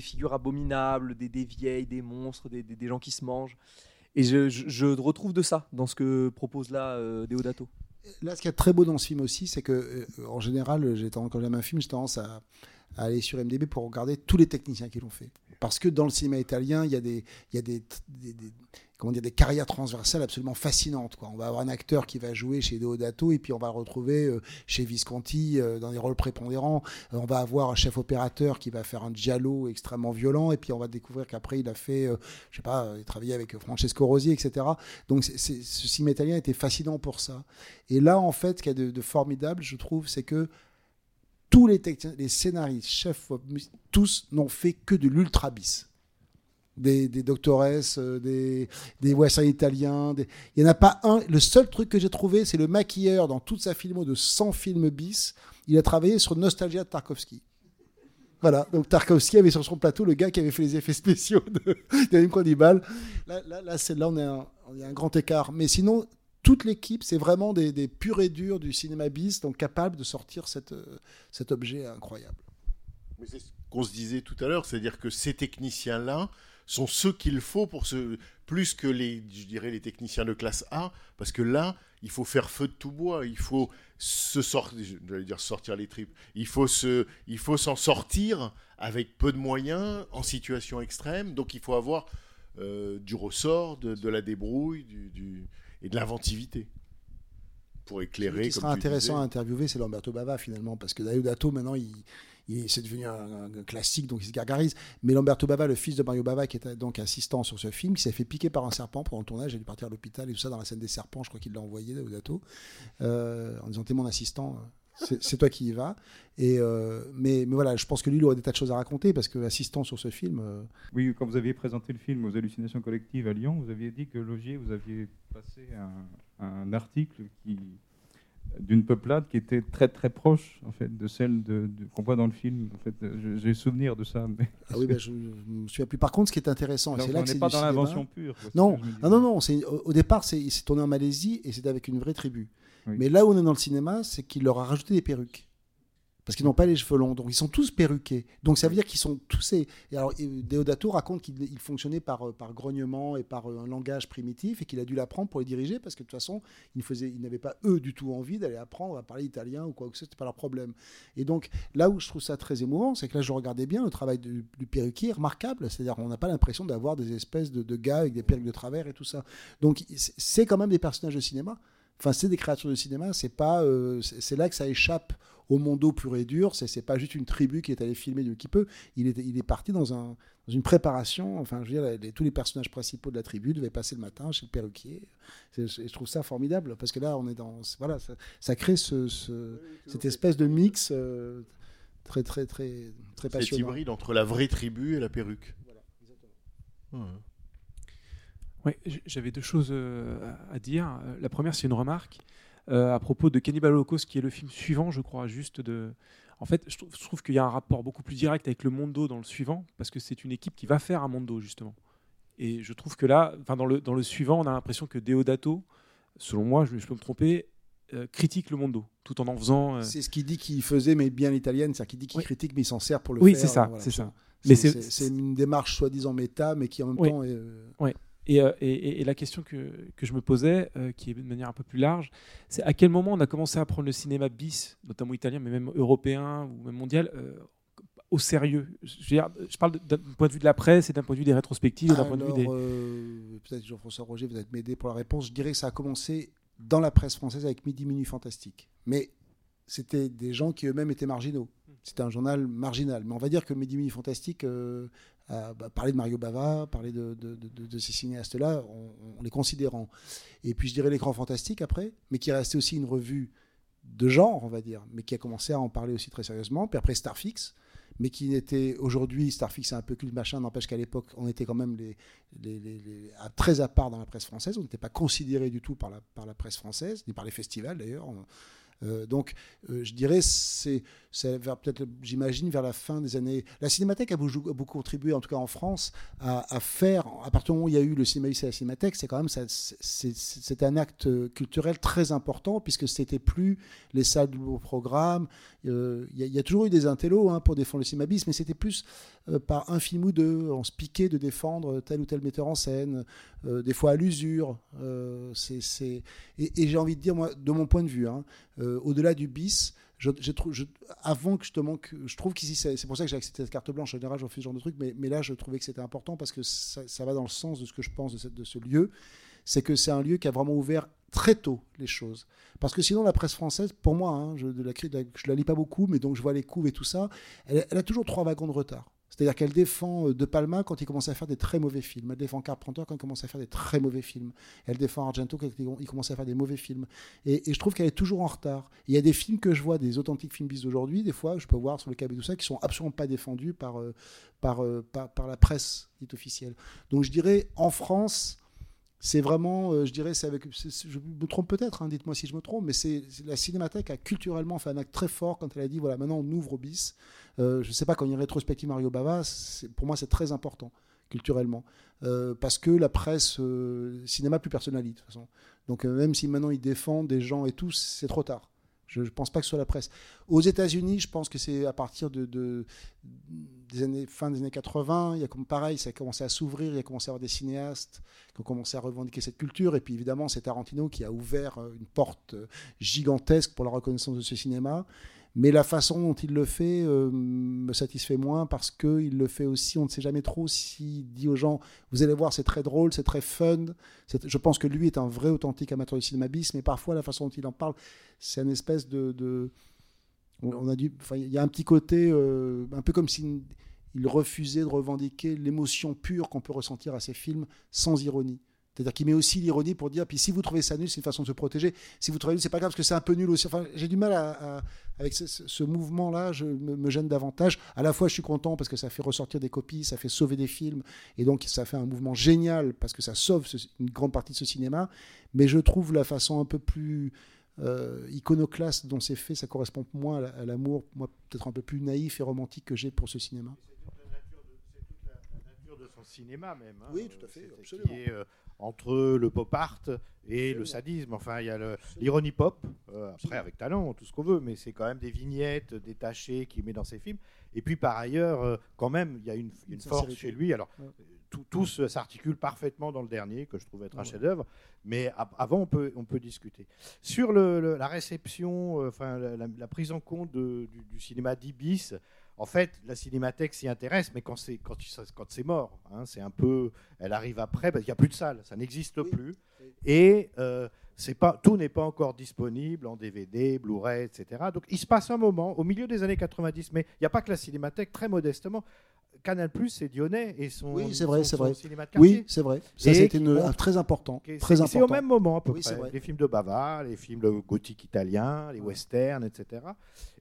figures abominables, des, des vieilles, des monstres, des, gens qui se mangent. Et je, retrouve de ça dans ce que propose là euh, Deodato. Là, ce qui est très beau dans ce film aussi, c'est que, euh, en général, quand j'aime un film, j'ai tendance à, à aller sur MDB pour regarder tous les techniciens qui l'ont fait. Parce que dans le cinéma italien, il y a des, il y a des, comment dire, des carrières transversales absolument fascinantes. On va avoir un acteur qui va jouer chez Deodato et puis on va le retrouver euh, chez Visconti euh, dans des rôles prépondérants. Euh, on va avoir un chef opérateur qui va faire un giallo extrêmement violent et puis on va découvrir qu'après il a fait, je sais pas, il avec Francesco Rosi, etc. Donc ce cinéma italien était fascinant pour ça. Et là, en fait, ce qu'il y a de formidable, je trouve, c'est que tous les, scénaristes, chefs, tous n'ont fait que de l'ultra bis. Des, des doctores, euh, des, des italiens. Il n'y en a pas un. Le seul truc que j'ai trouvé, c'est le maquilleur dans toute sa filmo de 100 films bis. Il a travaillé sur Nostalgia de Tarkovsky. Voilà, donc Tarkovsky avait sur son plateau le gars qui avait fait les effets spéciaux de d'Anime Cannibal. Là, là, là, là on, est on est un grand écart. Mais sinon, toute l'équipe, c'est vraiment des, purs et durs du cinéma bis, donc capables de sortir euh, cet objet incroyable. Mais c'est ce qu'on se disait tout à l'heure, c'est-à-dire que ces techniciens-là sont ceux qu'il faut pour ce plus que les, je dirais, les techniciens de classe A, parce que là, il faut faire feu de tout bois, il faut se sortir, dire sortir les tripes, il faut se, il faut s'en sortir avec peu de moyens, en situation extrême, donc il faut avoir euh, du ressort, de, la débrouille, du- et de l'inventivité pour éclairer. Ce qui sera intéressant à interviewer, c'est Lamberto Bava finalement, parce que Deodato maintenant, il, il- c'est devenu un, un classique, donc il se gargarise. Mais Lamberto Bava, le fils de Mario Bava, qui est donc assistant sur ce film, qui s'est fait piquer par un serpent pendant le tournage, il a dû partir à l'hôpital et tout ça dans la scène des serpents, je crois qu'il l'a envoyé Deodato, euh, en disant t'es mon assistant. C'est toi qui y vas. Et euh, mais, mais voilà, je pense que lui, il aurait des tas de choses à raconter parce que assistant sur ce film, euh, Oui, quand vous aviez présenté le film aux hallucinations collectives à Lyon, vous aviez dit que Logier, vous aviez passé un, un article qui d'une peuplade qui était très très proche en fait de celle de, de- qu'on voit dans le film. En fait, j'ai souvenir de ça. Mais Ah oui, ben, je ne me souviens plus. Par contre, ce qui est intéressant, c'est là on que n'est c'est pas dans l'invention pure, Non, ah non, non. c'est- Au, au départ, c'est tourné en Malaisie et c'était avec une vraie tribu. Oui. Mais là où on est dans le cinéma, c'est qu'il leur a rajouté des perruques. Parce qu'ils n'ont pas les cheveux longs, donc ils sont tous perruqués. Donc ça veut dire qu'ils sont tous. Et alors Deodato raconte qu'il il fonctionnait par, euh, par grognement et par euh, un langage primitif et qu'il a dû l'apprendre pour les diriger parce que de toute façon, ils n'avaient pas eux du tout envie d'aller apprendre à parler italien ou quoi que ce soit, c'était pas leur problème. Et donc là où je trouve ça très émouvant, c'est que là je regardais bien le travail du, du perruquier remarquable, c'est-à-dire qu'on n'a pas l'impression d'avoir des espèces de, de gars avec des perruques de travers et tout ça. Donc c'est quand même des personnages de cinéma. Enfin, c'est des créatures de cinéma. C'est pas, euh, c'est c'est là que ça échappe au mondo pur et dur. C'est c'est pas juste une tribu qui est allée filmer du qui peut. Il est, il est parti dans, un, dans une préparation. Enfin, je veux dire, les- tous les personnages principaux de la tribu devaient passer le matin chez le perruquier. C'est- Et je trouve ça formidable parce que là, on est dans, c'est- voilà, ça, ça crée ce, ce- cette espèce de mix euh, très, très, très, très Cet passionnant. hybride entre la vraie tribu et la perruque. Ouais. Ouais, j- j'avais deux choses euh, à- dire. La première, c'est une remarque euh, à propos de Cannibal Holocaust, qui est le film suivant, je crois, juste de. En fait, je trouve, qu'il y a un rapport beaucoup plus direct avec le Mondo dans le suivant, parce que c'est une équipe qui va faire un Mondo, justement. Et je trouve que là, enfin, dans, le, dans le suivant, on a l'impression que Deodato, selon moi, je, je peux me tromper, euh, critique le Mondo, tout en en faisant. euh, C'est ce qu'il dit qu'il faisait, mais bien l'italienne, c'est-à-dire qu'il dit qu'il critique, mais il s'en sert pour le Oui, faire. c'est ça, voilà. c'est ça. C'est- Mais une démarche soi-disant méta, mais qui en même Oui. temps est. Ouais. Et, euh, et- la question que, je me posais, euh, qui est de manière un peu plus large, c'est à quel moment on a commencé à prendre le cinéma bis, notamment italien, mais même européen ou même mondial, euh, au sérieux? Je, dire, je parle d'un point de vue de la presse et d'un point de vue des rétrospectives d'un point de vue des. peut-être Jean-François Roger, vous allez m'aider pour la réponse. Je dirais que ça a commencé dans la presse française avec Midi Minuit Fantastique. Mais c'était des gens qui eux-mêmes étaient marginaux. C'était un journal marginal. Mais on va dire que Midi Fantastique euh, a bah, parlé de Mario Bava, parlé de, de- de- de- ces cinéastes-là, en, les considérant. Et puis je dirais l'écran fantastique après, mais qui est resté aussi une revue de genre, on va dire, mais qui a commencé à en parler aussi très sérieusement. Puis après Starfix, mais qui n'était aujourd'hui, Starfix c'est un peu culte machin, n'empêche qu'à l'époque, on était quand même à- très à part dans la presse française, on n'était pas considéré du tout par la presse française, ni par les festivals d'ailleurs. Euh, donc, euh, je dirais, c'est peut-être, j'imagine, vers la fin des années. La Cinémathèque a beaucoup, contribué, en tout cas en France, à, faire. À partir du moment où il y a eu le cinéma et la Cinémathèque, c'est quand même c'est- un acte culturel très important puisque c'était plus les salles de nouveaux Euh, Il y, a- toujours eu des intellos hein, pour défendre le cinéma bis, mais c'était plus euh, par un film ou deux, on se piquait de défendre tel ou tel metteur en scène, euh, des fois à l'usure. et j'ai envie de dire, moi, de mon point de vue, hein, au-delà du bis, avant que je te manque, je trouve qu'ici, c'est pour ça que j'ai accepté cette carte blanche. En général, je refuse ce genre de truc, mais, là, je trouvais que c'était important parce que ça, va dans le sens de ce que je pense de ce lieu. C'est que c'est un lieu qui a vraiment ouvert très tôt les choses. Parce que sinon, la presse française, pour moi, hein, je, de la, lis pas beaucoup, mais donc je vois les couves et tout ça, elle, a toujours trois wagons de retard. C'est-à-dire qu'elle défend euh, De Palma quand il commence à faire des très mauvais films. Elle défend Carpenter quand il commence à faire des très mauvais films. Elle défend Argento quand il commence à faire des mauvais films. Et, je trouve qu'elle est toujours en retard. Il y a des films que je vois, des authentiques films bis d'aujourd'hui, des fois, je peux voir sur le câble et tout ça, qui sont absolument pas défendus par, euh, euh, par, par la presse dite officielle. Donc je dirais, en France, c'est vraiment, euh, je dirais, c'est avec, je me trompe peut-être, hein, dites-moi si je me trompe, mais c'est la Cinémathèque a culturellement fait un acte très fort quand elle a dit voilà, maintenant on ouvre au bis. Euh, je ne sais pas, quand il y a une rétrospective Mario Bava, pour moi c'est très important culturellement. Euh, parce que la presse, cinéma plus personnalise de toute façon. Donc même si maintenant ils défendent des gens et tout, c'est trop tard. Je ne pense pas que ce soit la presse. Aux États-Unis, je pense que c'est à partir de, de- des années, fin des années 80, il y a comme pareil, ça a commencé à s'ouvrir, il y a commencé à avoir des cinéastes qui ont commencé à revendiquer cette culture. Et puis évidemment, c'est Tarantino qui a ouvert euh, une porte euh, gigantesque pour la reconnaissance de ce cinéma. Mais la façon dont il le fait euh, me satisfait moins parce qu'il le fait aussi, on ne sait jamais trop s'il dit aux gens, vous allez voir, c'est très drôle, c'est très fun. Je pense que lui est un vrai authentique amateur du cinéma bis, mais parfois la façon dont il en parle, c'est une espèce de... on a il y a un petit côté, euh, un peu comme s'il il refusait de revendiquer l'émotion pure qu'on peut ressentir à ces films sans ironie. C'est-à-dire qu'il met aussi l'ironie pour dire, puis si vous trouvez ça nul, c'est une façon de se protéger. Si vous trouvez nul, c'est pas grave parce que c'est un peu nul aussi. Enfin, j'ai du mal avec ce, mouvement-là, je me, gêne davantage. À la fois, je suis content parce que ça fait ressortir des copies, ça fait sauver des films, et donc ça fait un mouvement génial parce que ça sauve une grande partie de ce cinéma. Mais je trouve la façon un peu plus euh, iconoclaste dont c'est fait, ça correspond moins à à l'amour, moi peut-être un peu plus naïf et romantique que j'ai pour ce cinéma. Cinéma même. hein. Oui, tout à fait, C'est- absolument. Qui est euh, entre le pop art et le sadisme. Enfin, il y a l'ironie pop, euh, après avec talent, tout ce qu'on veut, mais c'est quand même des vignettes détachées qu'il met dans ses films. Et puis par ailleurs, euh, quand même, il y a une, une Une force chez lui. Alors, Ouais. euh, tout, tout s'articule parfaitement dans le dernier, que je trouve être un Ouais. chef-d'œuvre. Mais avant, on peut, on peut discuter. Sur le- le- la réception, euh, enfin la, la- la prise en compte de- du, du cinéma d'Ibis, en fait, la cinémathèque s'y intéresse, mais quand c'est quand, c'est mort, hein, c'est un peu, elle arrive après parce qu'il n'y a plus de salle, ça n'existe plus, et euh, c'est pas, tout n'est pas encore disponible en DVD, Blu-ray, etc. Donc il se passe un moment au milieu des années 90, mais il n'y a pas que la cinémathèque, très modestement. Canal Plus, c'est Lyonnais et son. Oui, c'est vrai, c'est vrai. cinéma de quartier. Oui, c'est vrai. Ça, c'était très important, est- très c'est- C'est au important. même moment à peu Oui, près. vrai. Les films de Bava, les films de gothique italien, les westerns, etc.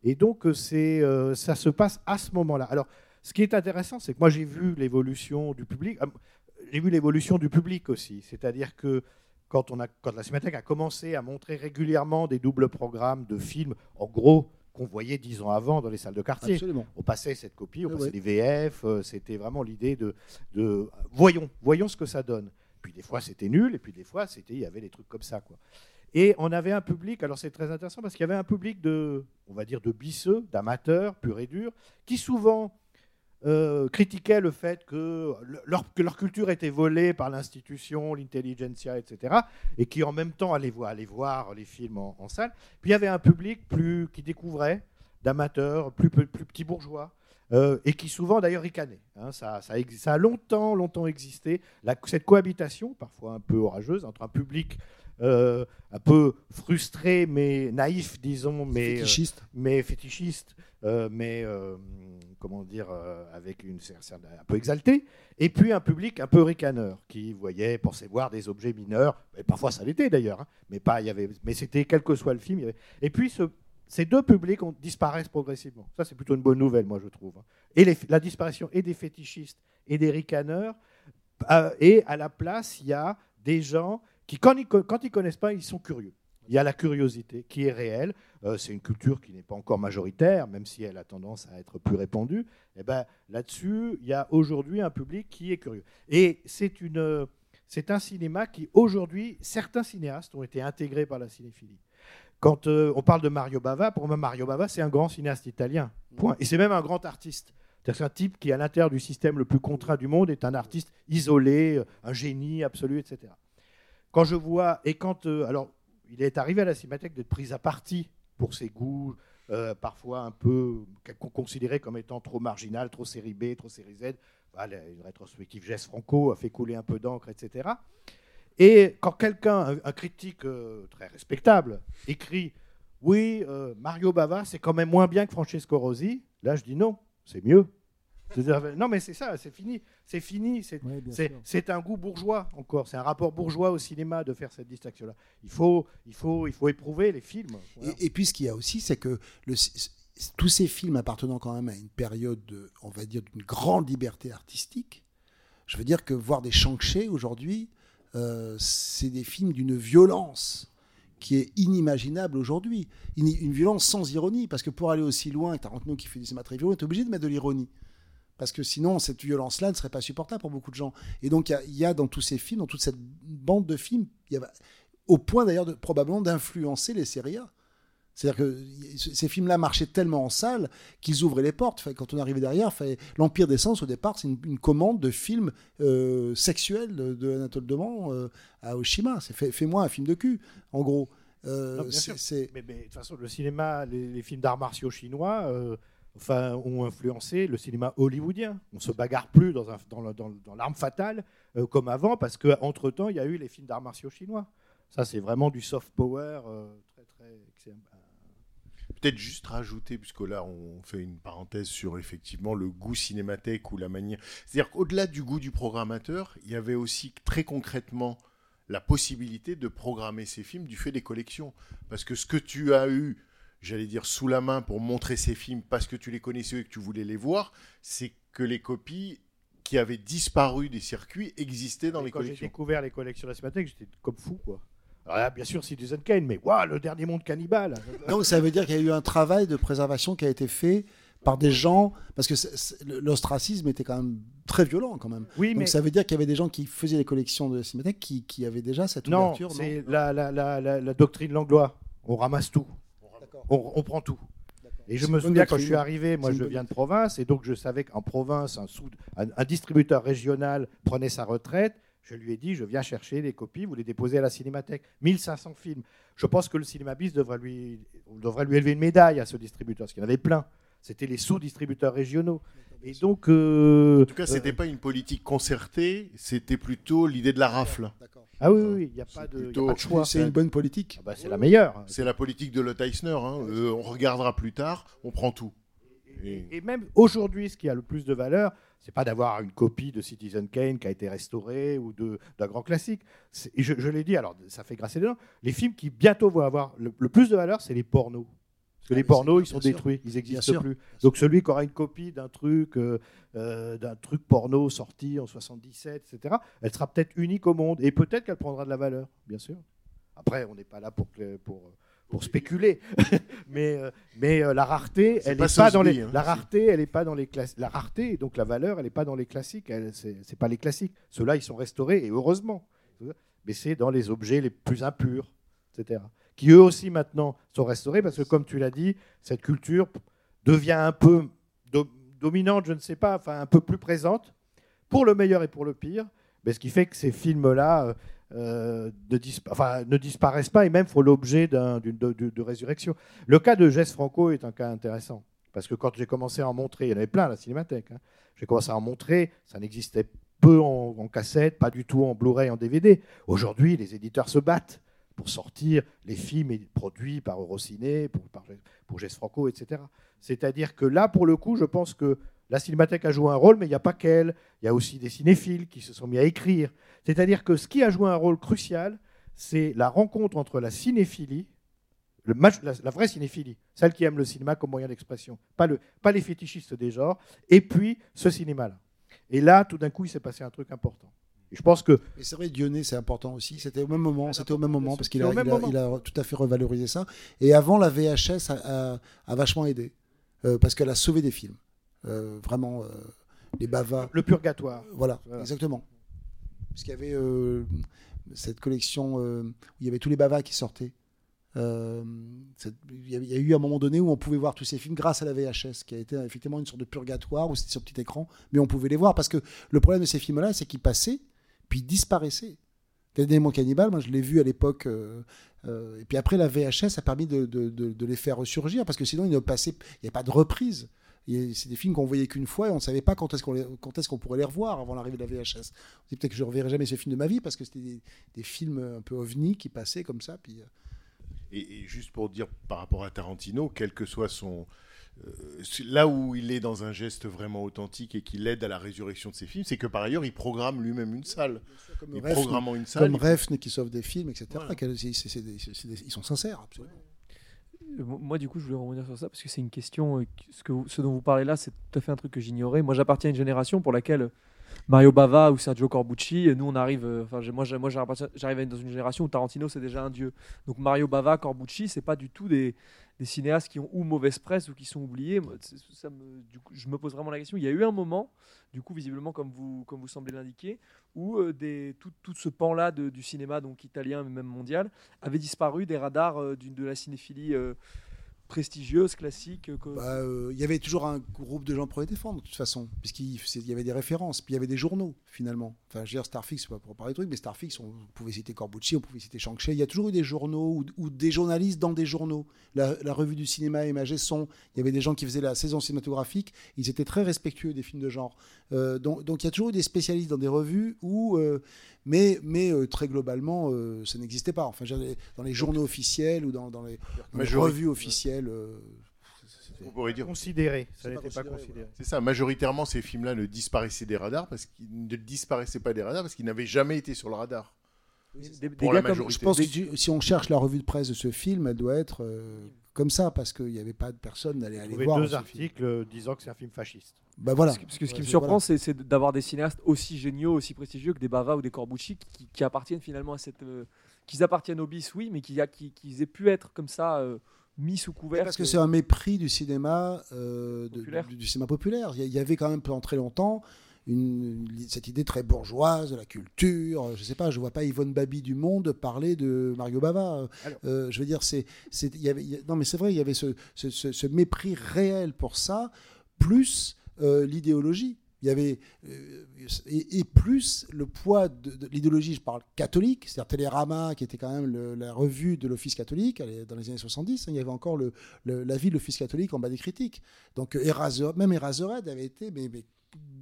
Et donc euh, c'est euh, ça se passe à ce moment-là. Alors, ce qui est intéressant, c'est que moi j'ai vu l'évolution du public. euh, J'ai vu l'évolution du public aussi. C'est-à-dire que quand, on a, quand la Cinémathèque a commencé à montrer régulièrement des doubles programmes de films, en gros qu'on voyait dix ans avant dans les salles de quartier. Absolument. On passait cette copie, on Ouais, passait ouais. les VF, euh, c'était vraiment l'idée de, de voyons, voyons ce que ça donne. Puis des fois c'était nul, et puis des fois c'était il y avait des trucs comme ça quoi. Et on avait un public, alors c'est très intéressant parce qu'il y avait un public de, on va dire, de bisseux, d'amateurs, pur et dur, qui souvent euh, critiquaient le fait que le- leur, que leur culture était volée par l'institution, l'intelligentsia, etc., et qui en même temps allaient voir, allaient voir les films en, en salle. Puis il y avait un public plus, qui découvrait, d'amateurs, plus, plus, plus petits bourgeois, euh, et qui souvent d'ailleurs ricanait. hein. ça, ça, exi- ça a longtemps, longtemps existé, La- cette cohabitation, parfois un peu orageuse, entre un public euh, un peu frustré, mais naïf, disons, mais Fétichiste. euh, mais fétichiste, mais comment dire, euh, avec une un peu exalté, et puis un public un peu ricaneur qui voyait, pensait voir des objets mineurs, et parfois ça l'était d'ailleurs, hein, mais pas, il y avait, mais c'était quel que soit le film. et puis ce- ces deux publics ont, disparaissent progressivement. Ça c'est plutôt une bonne nouvelle, moi je trouve. hein. Et la disparition et des fétichistes et des ricaneurs, euh, et à la place il y a des gens qui, quand ils, quand ils connaissent pas, ils sont curieux. Il y a la curiosité qui est réelle. Euh, c'est une culture qui n'est pas encore majoritaire, même si elle a tendance à être plus répandue. Et ben, là-dessus, il y a aujourd'hui un public qui est curieux. Et c'est une, euh, c'est un cinéma qui, aujourd'hui, certains cinéastes ont été intégrés par la cinéphilie. Quand euh, on parle de Mario Bava, pour moi, Mario Bava, c'est un grand cinéaste italien. Point. Et c'est même un grand artiste. C'est un type qui, à l'intérieur du système le plus contraint du monde, est un artiste isolé, un génie absolu, etc. Quand je vois, et quand. euh, alors, il est arrivé à la Cinémathèque d'être pris à partie pour ses goûts, euh, parfois un peu. qu'on considérait comme étant trop marginal, trop série B, trop série Z. Voilà, une rétrospective Jess Franco a fait couler un peu d'encre, etc. Et quand quelqu'un, un, un critique euh, très respectable, écrit Oui, euh, Mario Bava, c'est quand même moins bien que Francesco Rosi, là je dis non, c'est mieux. Non, mais c'est ça, c'est fini. C'est fini. C'est Ouais, un goût bourgeois encore. C'est un rapport bourgeois au cinéma de faire cette distinction-là. Il faut, il, faut, il faut éprouver les films. Voilà. Et, et puis ce qu'il y a aussi, c'est que le- tous ces films appartenant quand même à une période, de, on va dire, d'une grande liberté artistique, je veux dire que voir des Shang-Chi aujourd'hui, euh, c'est des films d'une violence qui est inimaginable aujourd'hui. Une, une violence sans ironie, parce que pour aller aussi loin, Tarantino qui fait du cinéma très violent, est obligé de mettre de l'ironie. Parce que sinon, cette violence-là ne serait pas supportable pour beaucoup de gens. Et donc, il y a- il y, a dans tous ces films, dans toute cette bande de films, il y a, au point d'ailleurs de, probablement d'influencer les séries A. C'est-à-dire que ces films-là marchaient tellement en salle qu'ils ouvraient les portes. Quand on arrivait derrière, l'Empire des Sens, au départ, c'est une, une commande de films euh, sexuels de, de Anatole Deman euh, à Oshima. C'est fait, fais-moi un film de cul, en gros. Euh, Non, bien sûr. Mais, mais de toute façon, le cinéma, les, les films d'arts martiaux chinois, ont influencé le cinéma hollywoodien. On se bagarre plus dans, l'arme fatale euh, comme avant, parce qu'entre temps, il y a eu les films d'arts martiaux chinois. Ça, c'est vraiment du soft power euh, très, très. Peut-être juste rajouter, puisque là on fait une parenthèse sur effectivement le goût cinémathèque ou la manière. C'est-à-dire qu'au-delà du goût du programmateur, il y avait aussi très concrètement la possibilité de programmer ces films du fait des collections. Parce que ce que tu as eu, j'allais dire, sous la main pour montrer ces films parce que tu les connaissais et que tu voulais les voir, c'est que les copies qui avaient disparu des circuits existaient dans les quand j'ai collections. découvert les collections de la Cinémathèque, j'étais comme fou, quoi. Alors là, bien sûr, Citizen Kane, mais waouh, le dernier monde cannibale. Donc ça veut dire qu'il y a eu un travail de préservation qui a été fait par des gens, parce que c'est- c'est- l'ostracisme était quand même très violent quand même. Oui, Donc mais- ça veut dire qu'il y avait des gens qui faisaient les collections de cinémathèque qui, qui avaient déjà cette Non, ouverture. c'est la, la, la, la, la doctrine Langlois. On ramasse tout. On, on prend tout. Et je me souviens quand je suis arrivé, moi je viens de province, et donc je savais qu'en province, un, sous- un- un distributeur régional prenait sa retraite. Je lui ai dit, je viens chercher les copies, vous les déposez à la cinémathèque. 1500 films. Je pense que le cinéma bis devrait lui, on devrait lui élever une médaille à ce distributeur, parce qu'il y en avait plein. C'était les sous-distributeurs régionaux. Et donc. euh, En tout cas, c'était pas une politique concertée, c'était plutôt l'idée de la rafle. Ah oui, oui, oui, il n'y a, pas de- il y a plutôt- pas de choix. C'est une bonne politique. Ah bah, c'est la meilleure. C'est la politique de Lot Eisner. hein. Euh, on regardera plus tard, on prend tout. Et- Et même aujourd'hui, ce qui a le plus de valeur, c'est pas d'avoir une copie de Citizen Kane qui a été restaurée ou de- d'un grand classique. Et Je, je l'ai dit, alors ça fait grasser les dents. Les films qui bientôt vont avoir le, le plus de valeur, c'est les pornos. Parce que Ah, les mais pornos, ils sont sûr. détruits, ils n'existent plus. Donc celui qui aura une copie d'un truc, euh, euh, d'un truc porno sorti en 77, etc., elle sera peut-être unique au monde et peut-être qu'elle prendra de la valeur, bien sûr. Après, on n'est pas là pour, pour, pour spéculer. mais euh, mais euh, la rareté, elle n'est pas dans les hein. la rareté, elle est pas dans les classes. La rareté, donc la valeur, elle n'est pas dans les classiques. C'est pas les classiques. Ceux-là, ils sont restaurés et heureusement. Mais c'est dans les objets les plus impurs, etc. Qui eux aussi maintenant sont restaurés parce que comme tu l'as dit, cette culture devient un peu do- dominante, je ne sais pas, enfin un peu plus présente pour le meilleur et pour le pire. Mais ce qui fait que ces films-là euh, euh, ne, disparaissent pas et même font l'objet d'un- de, résurrection. Le cas de Jess Franco est un cas intéressant. Parce que quand j'ai commencé à en montrer, il y en avait plein à la cinémathèque. hein. J'ai commencé à en montrer, ça n'existait peu en cassette, pas du tout en Blu-ray, en DVD. Aujourd'hui, les éditeurs se battent pour sortir les films produits par Eurociné, pour, par, pour Franco, etc. C'est-à-dire que là, pour le coup, je pense que la cinémathèque a joué un rôle, mais il n'y a pas qu'elle. Il y a aussi des cinéphiles qui se sont mis à écrire. C'est-à-dire que ce qui a joué un rôle crucial, c'est la rencontre entre la cinéphilie, la, vraie cinéphilie, celle qui aime le cinéma comme moyen d'expression, pas, pas les fétichistes des genres, et puis ce cinéma-là. Et là, tout d'un coup, il s'est passé un truc important. Et je pense que Et c'est vrai, Dionnet, c'est important aussi. C'était au même moment, c'était au même moment parce qu'il a, il a- moment. il a tout à fait revalorisé ça. Et avant, la VHS a, a- a vachement aidé euh, parce qu'elle a sauvé des films. Euh, vraiment, euh, les bavas. le purgatoire. Voilà, Voilà. exactement. Parce qu'il y avait cette collection où il y avait tous les bavas qui sortaient. Euh, il y a eu un moment donné où on pouvait voir tous ces films grâce à la VHS, qui a été effectivement une sorte de purgatoire où c'était sur petit écran, mais on pouvait les voir parce que le problème de ces films-là, c'est qu'ils passaient puis disparaissaient. Dernièrement Cannibal, moi je l'ai vu à l'époque, euh, euh, et puis après la VHS a permis de, les faire ressurgir parce que sinon il n'y avait pas de reprise. C'est des films qu'on voyait qu'une fois et on ne savait pas quand est-ce qu'on les- pourrait les revoir avant l'arrivée de la VHS. On dit peut-être que je ne reverrai jamais ce film de ma vie parce que c'était des, films un peu ovni qui passaient comme ça. Puis, euh, et juste pour dire par rapport à Tarantino, quel que soit son. Euh, là où il est dans un geste vraiment authentique et qu'il aide à la résurrection de ses films, c'est que par ailleurs, il programme lui-même une salle. comme Il Refn, programmant une salle. comme il- Refn qui sauve des films, etc. Quel- c'est- c'est- c'est des- c'est des- ils sont sincères, absolument. Euh, Moi, du coup, je voulais revenir sur ça parce que c'est une question. euh, Ce, que vous- ce dont vous parlez là, c'est tout à fait un truc que j'ignorais. Moi, j'appartiens à une génération pour laquelle Mario Bava ou Sergio Corbucci, euh, nous, on arrive. euh, moi, j'arrive dans une génération où Tarantino, c'est déjà un dieu. Donc, Mario Bava, Corbucci, c'est pas du tout des, cinéastes qui ont ou mauvaise presse ou qui sont oubliés. Je me pose vraiment la question. Il y a eu un moment, du coup, visiblement, comme vous, comme vous semblez l'indiquer, où euh, tout, ce pan-là du cinéma, donc italien, mais même mondial, avait disparu des radars euh, de la cinéphilie prestigieuse, classique. que- Bah, euh, Il y avait toujours un groupe de gens pour les défendre, de toute façon, puisqu'il y avait des références, puis il y avait des journaux, finalement. Enfin, je veux dire, Starfix, c'est pas pour parler de trucs, mais Starfix, on pouvait citer Corbucci, on pouvait citer Shang-Chi. Il y a toujours eu des journaux ou, des journalistes dans des journaux. La, revue du cinéma Imagé Son, il y avait des gens qui faisaient la saison cinématographique, ils étaient très respectueux des films de genre. Euh, donc, donc il y a toujours eu des spécialistes dans des revues où. euh, mais mais euh, très globalement, euh, ça n'existait pas. Enfin, dans les journaux officiels ou dans, dans les, dans les Majori- revues officielles. euh, On pourrait dire. Considéré, ça C'est n'était pas considéré. C'est ça, majoritairement, ces films-là ne disparaissaient des radars parce qu'ils ne disparaissaient pas des radars parce qu'ils n'avaient jamais été sur le radar. Des- des Pour gars la comme-. Je pense que si on cherche la revue de presse de ce film, elle doit être euh, comme ça, parce qu'il n'y avait pas de personne d'aller aller voir. deux film. articles euh, disant que c'est un film fasciste. Bah voilà. Parce que, parce que ce qui Ouais, me surprend, voilà. c'est d'avoir des cinéastes aussi géniaux, aussi prestigieux que des Bava ou des Corbucci qui, qui appartiennent finalement à cette. euh, qu'ils appartiennent au bis, oui, mais qui, qui, qu'ils aient pu être comme ça euh, mis sous couvert. Parce que c'est un mépris du cinéma, euh, de- du, du cinéma populaire. Il y, a- il y avait quand même pendant très longtemps une, cette idée très bourgeoise de la culture. Je sais pas, je vois pas Yvonne Babi du Monde parler de Mario Bava. Alors. Euh, je veux dire, c'est, y avait, y non mais c'est vrai, il y avait ce, ce- ce- ce mépris réel pour ça, plus euh, l'idéologie. Il y avait euh, et, et plus le poids de, de l'idéologie, je parle catholique, c'est-à-dire Télérama, qui était quand même le- la revue de l'Office catholique dans les années 70. hein, il y avait encore le, le- l'avis de l'Office catholique en bas des critiques. Donc euh, Eraser- même Eraserhead avait été mais, mais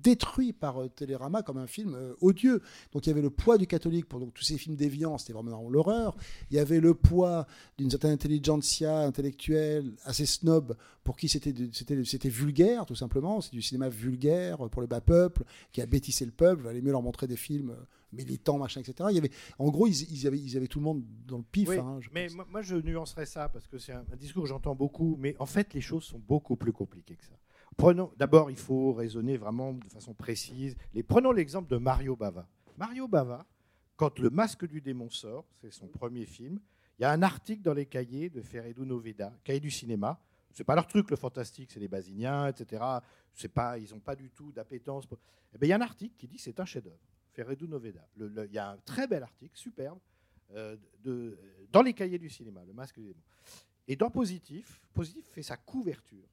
détruit par euh, Télérama comme un film euh, odieux. Donc il y avait le poids du catholique pour donc, tous ces films déviants, c'était vraiment l'horreur. Il y avait le poids d'une certaine intelligentsia intellectuelle assez snob pour qui c'était c'était vulgaire tout simplement. C'est du cinéma vulgaire pour le bas peuple qui a bêtissé le peuple. Il valait mieux leur montrer des films euh, militants, machin, etc. Il y avait, en gros, ils, ils avaient, ils avaient tout le monde dans le pif. Oui, hein, je mais moi, je nuancerais ça parce que c'est un, un discours que j'entends beaucoup, mais en fait les choses sont beaucoup plus compliquées que ça. D'abord, il faut raisonner vraiment de façon précise. Prenons l'exemple de Mario Bava. Mario Bava, quand Le Masque du démon sort, c'est son premier film, Il y a un article dans les cahiers de Ferredo Noveda, cahiers du cinéma. C'est pas leur truc, le fantastique, c'est les basiniens, etc. C'est pas, ils n'ont pas du tout d'appétence. pour- Eh ben, il y a un article qui dit c'est un chef-d'œuvre. Ferredo Noveda. Il y a un très bel article, superbe, euh, dans les cahiers du cinéma, Le Masque des démons. Et dans Positif, Positif fait sa couverture.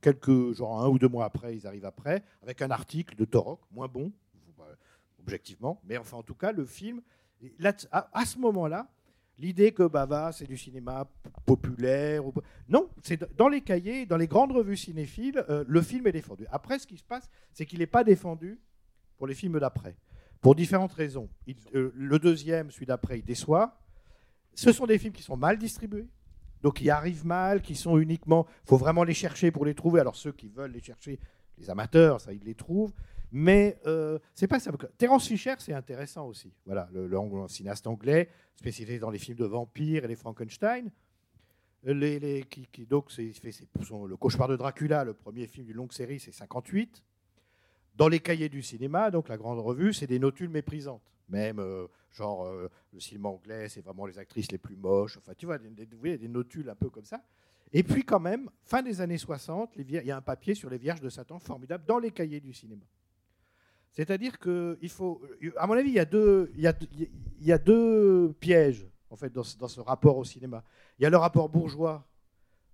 Quelques, genre un ou deux mois après, ils arrivent après, avec un article de Torok, moins bon, pas- objectivement, mais enfin en tout cas, le film, à, ce moment-là, l'idée que Bava, c'est du cinéma populaire, non, c'est dans les cahiers, dans les grandes revues cinéphiles, euh, le film est défendu. Après, ce qui se passe, c'est qu'il n'est pas défendu pour les films d'après, pour différentes raisons. Euh, le deuxième, celui d'après, il déçoit. Ce sont des films qui sont mal distribués. Donc qui arrivent mal, qui sont uniquement. Il faut vraiment les chercher pour les trouver. Alors ceux qui veulent les chercher, les amateurs, ça ils les trouvent. Mais euh, c'est pas ça. Terence Fisher, c'est intéressant aussi. Voilà, le, cinéaste anglais spécialisé dans les films de vampires et les Frankenstein. Les, les- donc fait le cauchemar de Dracula, le premier film d'une longue série, c'est 58. Dans les cahiers du cinéma, donc la grande revue, c'est des notules méprisantes. Même euh, genre euh, le cinéma anglais, c'est vraiment les actrices les plus moches. Enfin, tu vois, des, vous voyez, des notules un peu comme ça. Et puis quand même, fin des années 60, les vier- il y a un papier sur les Vierges de Satan formidable dans les cahiers du cinéma. C'est-à-dire que il faut, à mon avis, il y a deux, pièges en fait dans ce, rapport au cinéma. Il y a le rapport bourgeois,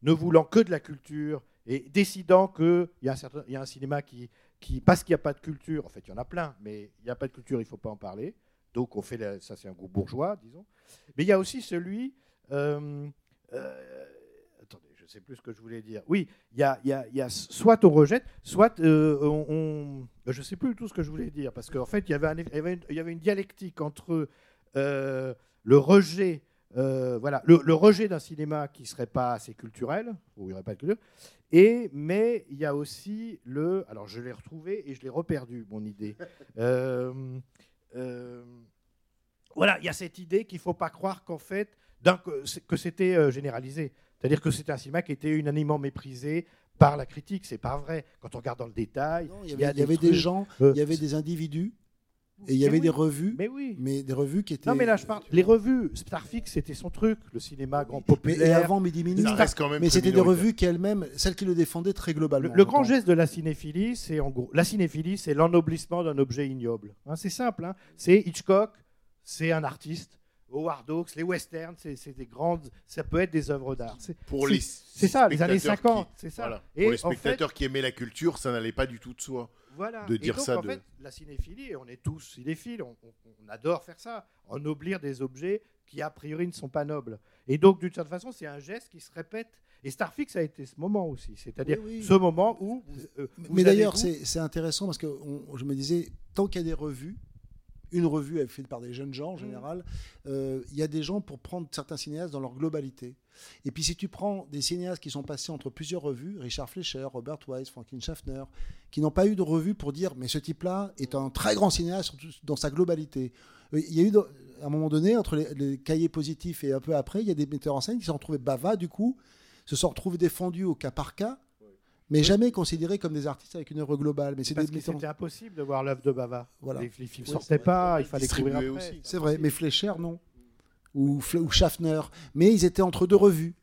ne voulant que de la culture et décidant qu'il y, a un y a un cinéma qui, qui parce qu'il n'y a pas de culture, en fait il y en a plein, mais il n'y a pas de culture, il ne faut pas en parler. Donc on fait la- ça, c'est un goût bourgeois, disons. Mais il y a aussi celui, euh, euh, attendez, je ne sais plus ce que je voulais dire. Oui, il y a, y a- y a soit on rejette, soit euh, on, on- je ne sais plus du tout ce que je voulais dire, parce qu'en fait il y avait, un- il y avait une, dialectique entre le rejet. voilà, le, le rejet d'un cinéma qui serait pas assez culturel, où il n'y aurait pas de culture, et mais il y a aussi le, alors je l'ai retrouvé et je l'ai reperdu mon idée. Euh, voilà, il y a cette idée qu'il ne faut pas croire qu'en fait, que c'était euh, généralisé. C'est-à-dire que c'était un cinéma qui était unanimement méprisé par la critique. C'est pas vrai. Quand on regarde dans le détail, Il y avait, il y avait des gens, euh, il y avait des individus, et il y Mais avait oui. des revues, Mais oui. mais des revues qui étaient. Non, mais là, je parle. Les revues, Starfix, c'était son truc, le cinéma grand Mais populaire. et avant Midi Minute, Ça reste quand même mais c'était des revues qui elles-mêmes, celles qui le défendaient très Le, globalement. le grand geste de la cinéphilie, c'est en gros. La cinéphilie, c'est l'ennoblissement d'un objet ignoble. Hein, c'est simple. hein. C'est Hitchcock, c'est un artiste. Howard Hawks, les westerns, c'est c'est des grandes. Ça peut être des œuvres d'art. C'est Pour c'est- les C'est ça, les années spectateurs 50. qui- C'est ça. voilà. Et Pour les en fait- spectateurs qui aimaient la culture, ça n'allait pas du tout de soi. Voilà. de Et dire donc, ça. En de- fait, la cinéphilie, et on est tous cinéphiles, on, on- on adore faire ça, ennoblir des objets qui a priori ne sont pas nobles. Et donc, d'une certaine façon, c'est un geste qui se répète. Et Starfix a été ce moment aussi, c'est-à-dire Oui, oui. ce moment où. vous- euh, vous Mais avez d'ailleurs, vous- c'est intéressant parce que on- je me disais, tant qu'il y a des revues, une revue est faite par des jeunes gens en général, euh, il y a des gens pour prendre certains cinéastes dans leur globalité. Et puis si tu prends des cinéastes qui sont passés entre plusieurs revues, Richard Fleischer, Robert Wise, Franklin Schaffner, qui n'ont pas eu de revue pour dire, mais ce type-là est un très grand cinéaste dans sa globalité. Euh, Il y a eu, à un moment donné, entre les, les cahiers positifs et un peu après, il y a des metteurs en scène qui se sont retrouvés bavas, du coup, se sont retrouvés défendus au cas par cas, mais jamais considérés comme des artistes avec une œuvre globale. Mais c'est Parce que c'était impossible de voir l'œuvre de Bava. Voilà. Les, les films Oui. sortaient pas, il fallait courir après. aussi. C'est vrai, mais Fleischer, non. Ou, ou Schaffner. Mais ils étaient entre deux revues.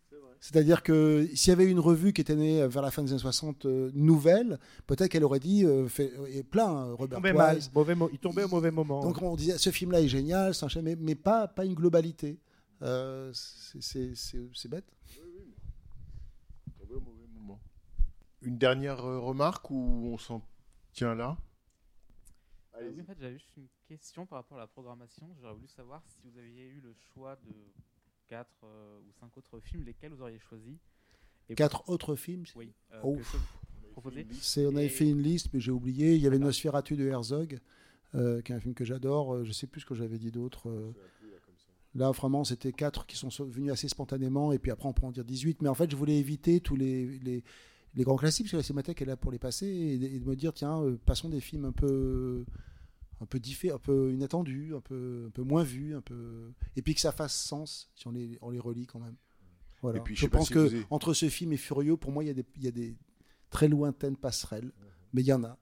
C'est-à-dire que s'il y avait une revue qui était née euh, vers la fin des années 60 euh, nouvelle, peut-être qu'elle aurait dit euh, fait, et plein, Il Robert Wise. mauvais il tombait au mauvais moment. Donc on disait ce film-là est génial, un mais, mais pas, pas une globalité. Euh, c'est- bête. Tombé au mauvais moment. Une dernière remarque ou on s'en tient là? Euh, oui, en fait, j'avais juste une question par rapport à la programmation. J'aurais voulu savoir si vous aviez eu le choix de quatre euh, ou cinq autres films, lesquels vous auriez choisi. Et Quatre autres films Oui. euh, Oh. C'est- On avait Et- fait une liste, mais j'ai oublié. Il y avait Nosferatu de Herzog, euh, qui est un film que j'adore. Je sais plus ce que j'avais dit d'autre. Là, vraiment, c'était quatre qui sont so- venus assez spontanément. Et puis après, on peut en dire 18. Mais en fait, je voulais éviter tous les, les, les grands classiques, parce que la Cinémathèque est là pour les passer. Et, et de me dire, tiens, passons des films un peu un peu diffé- un peu inattendus, un peu, un peu moins vus, un peu et puis que ça fasse sens si on les, on les relit quand même. Voilà. Et puis, je pense si que avez- entre ce film et Furio, pour moi, il y a des, il y a des très lointaines passerelles, mais il y en a.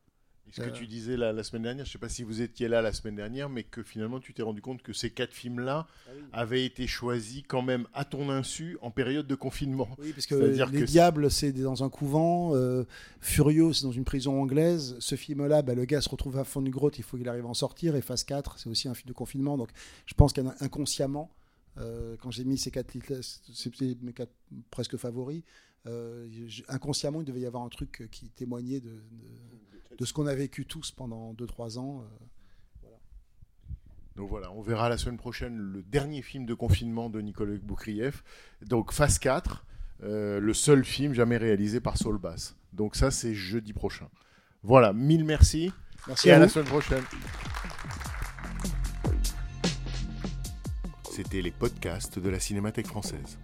Ce que tu disais la, la semaine dernière, je ne sais pas si vous étiez là la semaine dernière, mais que finalement tu t'es rendu compte que ces quatre films-là Ah avaient été choisis quand même à ton insu en période de confinement. Oui, parce que Les que Diables, c'est dans un couvent. euh, Furio, c'est dans une prison anglaise. Ce film-là, bah, le gars se retrouve à fond d'une grotte, il faut qu'il arrive à en sortir. Et Phase 4, c'est aussi un film de confinement. Donc je pense qu'inconsciemment, euh, quand j'ai mis ces quatre titres, c'était mes quatre presque favoris. Euh, inconsciemment, il devait y avoir un truc qui témoignait de, de, de ce qu'on a vécu tous pendant 2-3 ans. euh. Donc voilà, on verra la semaine prochaine le dernier film de confinement de Nicolas Boukrieff. Donc phase 4, euh, le seul film jamais réalisé par Saul Bass. Donc ça, c'est jeudi prochain. Voilà, mille merci. Merci et à à, la semaine prochaine. C'était les podcasts de la Cinémathèque française.